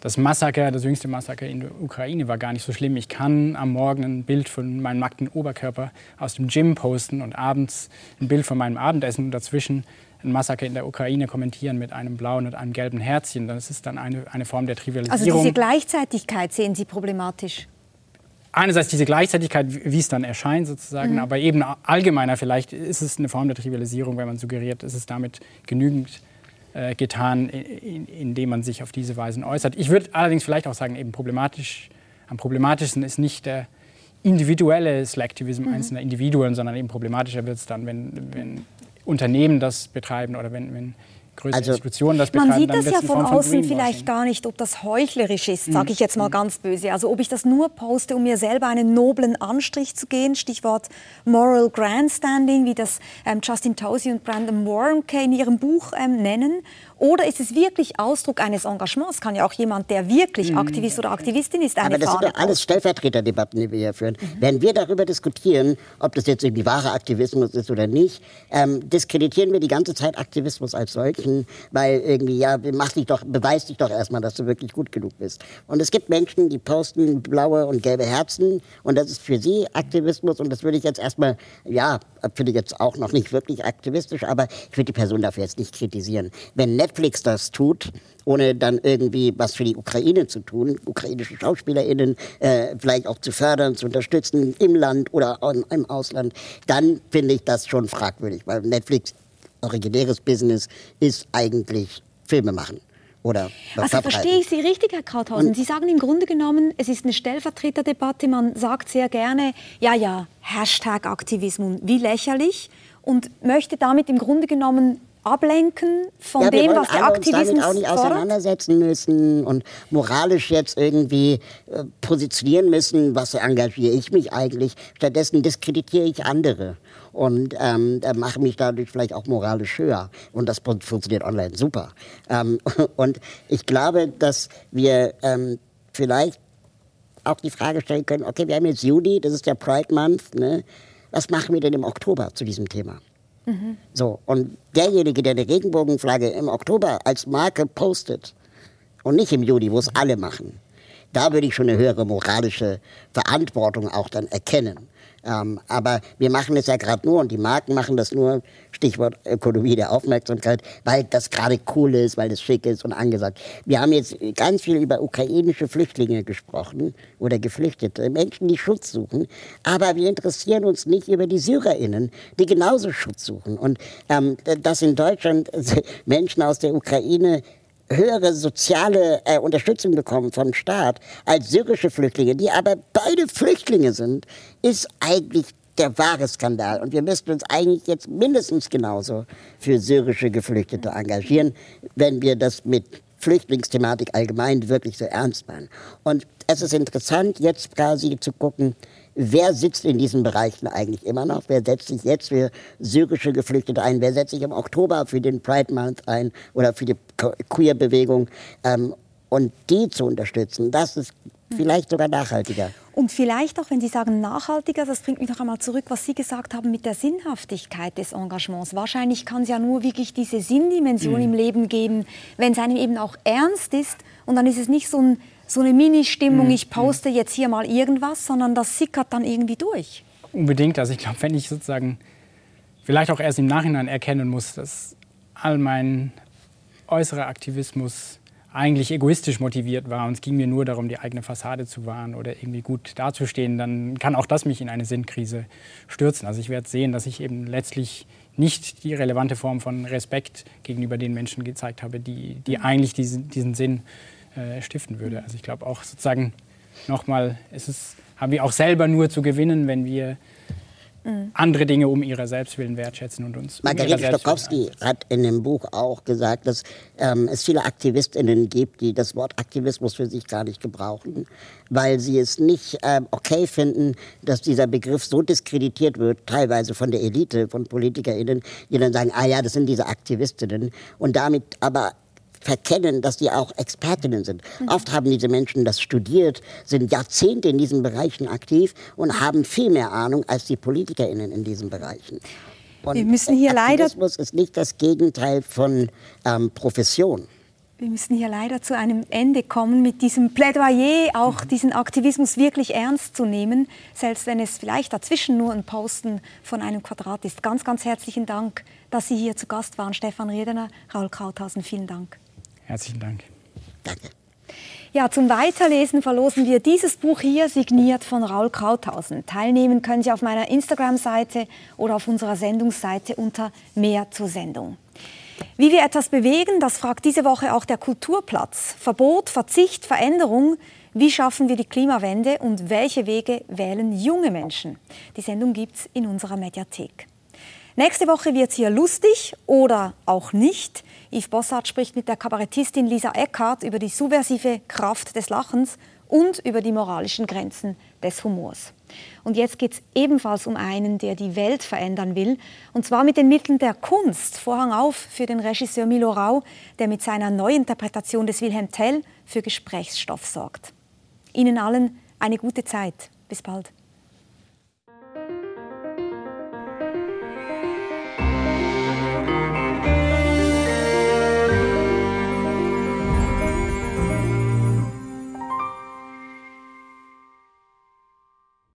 das Massaker, das jüngste Massaker in der Ukraine war gar nicht so schlimm. Ich kann am Morgen ein Bild von meinem nackten Oberkörper aus dem Gym posten und abends ein Bild von meinem Abendessen und dazwischen ein Massaker in der Ukraine kommentieren mit einem blauen und einem gelben Herzchen. Das ist dann eine, eine Form der Trivialisierung. Also diese Gleichzeitigkeit sehen Sie problematisch? Einerseits diese Gleichzeitigkeit, wie es dann erscheint sozusagen, mhm. aber eben allgemeiner vielleicht ist es eine Form der Trivialisierung, wenn man suggeriert, es ist damit genügend äh, getan, indem man sich auf diese Weise äußert. Ich würde allerdings vielleicht auch sagen, eben problematisch, am problematischsten ist nicht der individuelle Selectivism mhm. einzelner Individuen, sondern eben problematischer wird es dann, wenn, wenn Unternehmen das betreiben oder wenn, wenn größere also, Institutionen das. Man sieht das ja von außen vielleicht gar nicht, ob das heuchlerisch ist, sage ich jetzt mal mhm. ganz böse. Also ob ich das nur poste, um mir selber einen noblen Anstrich zu gehen, Stichwort Moral Grandstanding, wie das ähm, Justin Tosi und Brandon Warnke in ihrem Buch ähm, nennen, oder ist es wirklich Ausdruck eines Engagements? Kann ja auch jemand, der wirklich mhm. Aktivist oder Aktivistin ist, eine Aber das Fahne sind doch alles Stellvertreterdebatten, die wir hier führen. Mhm. Wenn wir darüber diskutieren, ob das jetzt irgendwie wahrer Aktivismus ist oder nicht, ähm, diskreditieren wir die ganze Zeit Aktivismus als solchen, weil irgendwie, ja, mach dich doch, beweis dich doch erstmal, dass du wirklich gut genug bist. Und es gibt Menschen, die posten blaue und gelbe Herzen und das ist für sie Aktivismus und das würde ich jetzt erstmal, ja, finde ich jetzt auch noch nicht wirklich aktivistisch, aber ich würde die Person dafür jetzt nicht kritisieren. Wenn Netflix das tut, ohne dann irgendwie was für die Ukraine zu tun, ukrainische SchauspielerInnen äh, vielleicht auch zu fördern, zu unterstützen im Land oder im Ausland, dann finde ich das schon fragwürdig, weil Netflix originäres Business ist eigentlich Filme machen. Oder also verstehe ich Sie richtig, Herr Krauthausen. Sie sagen im Grunde genommen, es ist eine Stellvertreterdebatte. Man sagt sehr gerne, ja, ja, Hashtag Aktivismus, wie lächerlich. Und möchte damit im Grunde genommen ablenken von ja, dem, was der Aktivismus uns damit auch nicht auseinandersetzen müssen und moralisch jetzt irgendwie äh, positionieren müssen, was engagiere ich mich eigentlich. Stattdessen diskreditiere ich andere und ähm, mache mich dadurch vielleicht auch moralisch höher. Und das funktioniert online super. Ähm, und ich glaube, dass wir ähm, vielleicht auch die Frage stellen können, okay, wir haben jetzt Juni, das ist der Pride Month, ne? was machen wir denn im Oktober zu diesem Thema? So, und derjenige, der eine Regenbogenflagge im Oktober als Marke postet und nicht im Juli, wo es alle machen, da würde ich schon eine höhere moralische Verantwortung auch dann erkennen. Ähm, aber wir machen es ja gerade nur und die Marken machen das nur, Stichwort Ökonomie der Aufmerksamkeit, weil das gerade cool ist, weil das schick ist und angesagt. Wir haben jetzt ganz viel über ukrainische Flüchtlinge gesprochen oder Geflüchtete, Menschen, die Schutz suchen, aber wir interessieren uns nicht über die SyrerInnen, die genauso Schutz suchen. Und ähm, dass in Deutschland Menschen aus der Ukraine höhere soziale äh, Unterstützung bekommen vom Staat als syrische Flüchtlinge, die aber beide Flüchtlinge sind, ist eigentlich der wahre Skandal. Und wir müssten uns eigentlich jetzt mindestens genauso für syrische Geflüchtete engagieren, wenn wir das mit Flüchtlingsthematik allgemein wirklich so ernst meinen. Und es ist interessant, jetzt quasi zu gucken, wer sitzt in diesen Bereichen eigentlich immer noch? Wer setzt sich jetzt für syrische Geflüchtete ein? Wer setzt sich im Oktober für den Pride Month ein oder für die Queer-Bewegung? Ähm, und die zu unterstützen, das ist vielleicht sogar nachhaltiger. Und vielleicht auch, wenn Sie sagen nachhaltiger, das bringt mich noch einmal zurück, was Sie gesagt haben mit der Sinnhaftigkeit des Engagements. Wahrscheinlich kann es ja nur wirklich diese Sinndimension mhm. im Leben geben, wenn es einem eben auch ernst ist. Und dann ist es nicht so ein so eine Mini-Stimmung, mhm. ich poste jetzt hier mal irgendwas, sondern das sickert dann irgendwie durch. Unbedingt. Also ich glaube, wenn ich sozusagen vielleicht auch erst im Nachhinein erkennen muss, dass all mein äußerer Aktivismus eigentlich egoistisch motiviert war und es ging mir nur darum, die eigene Fassade zu wahren oder irgendwie gut dazustehen, dann kann auch das mich in eine Sinnkrise stürzen. Also ich werde sehen, dass ich eben letztlich nicht die relevante Form von Respekt gegenüber den Menschen gezeigt habe, die, die eigentlich diesen, diesen Sinn äh, stiften würde. Also ich glaube auch sozusagen nochmal, es ist, haben wir auch selber nur zu gewinnen, wenn wir mhm. andere Dinge um ihrer Selbstwillen wertschätzen und uns. Margarete um Stokowski hat in dem Buch auch gesagt, dass ähm, es viele AktivistInnen gibt, die das Wort Aktivismus für sich gar nicht gebrauchen, weil sie es nicht ähm, okay finden, dass dieser Begriff so diskreditiert wird, teilweise von der Elite, von PolitikerInnen, die dann sagen, ah ja, das sind diese Aktivistinnen und damit aber verkennen, dass die auch Expertinnen sind. Mhm. Oft haben diese Menschen das studiert, sind Jahrzehnte in diesen Bereichen aktiv und haben viel mehr Ahnung als die PolitikerInnen in diesen Bereichen. Und Wir müssen hier Aktivismus leider ist nicht das Gegenteil von ähm, Profession. Wir müssen hier leider zu einem Ende kommen mit diesem Plädoyer, auch mhm. diesen Aktivismus wirklich ernst zu nehmen, selbst wenn es vielleicht dazwischen nur ein Posten von einem Quadrat ist. Ganz, ganz herzlichen Dank, dass Sie hier zu Gast waren. Stefan Redener, Raul Krauthausen, vielen Dank. Herzlichen Dank. Danke. Ja, zum Weiterlesen verlosen wir dieses Buch hier, signiert von Raul Krauthausen. Teilnehmen können Sie auf meiner Instagram-Seite oder auf unserer Sendungsseite unter Mehr zur Sendung. Wie wir etwas bewegen, das fragt diese Woche auch der Kulturplatz. Verbot, Verzicht, Veränderung. Wie schaffen wir die Klimawende und welche Wege wählen junge Menschen? Die Sendung gibt es in unserer Mediathek. Nächste Woche wird es hier lustig oder auch nicht. Yves Bossart spricht mit der Kabarettistin Lisa Eckhardt über die subversive Kraft des Lachens und über die moralischen Grenzen des Humors. Und jetzt geht es ebenfalls um einen, der die Welt verändern will, und zwar mit den Mitteln der Kunst. Vorhang auf für den Regisseur Milo Rau, der mit seiner Neuinterpretation des Wilhelm Tell für Gesprächsstoff sorgt. Ihnen allen eine gute Zeit. Bis bald.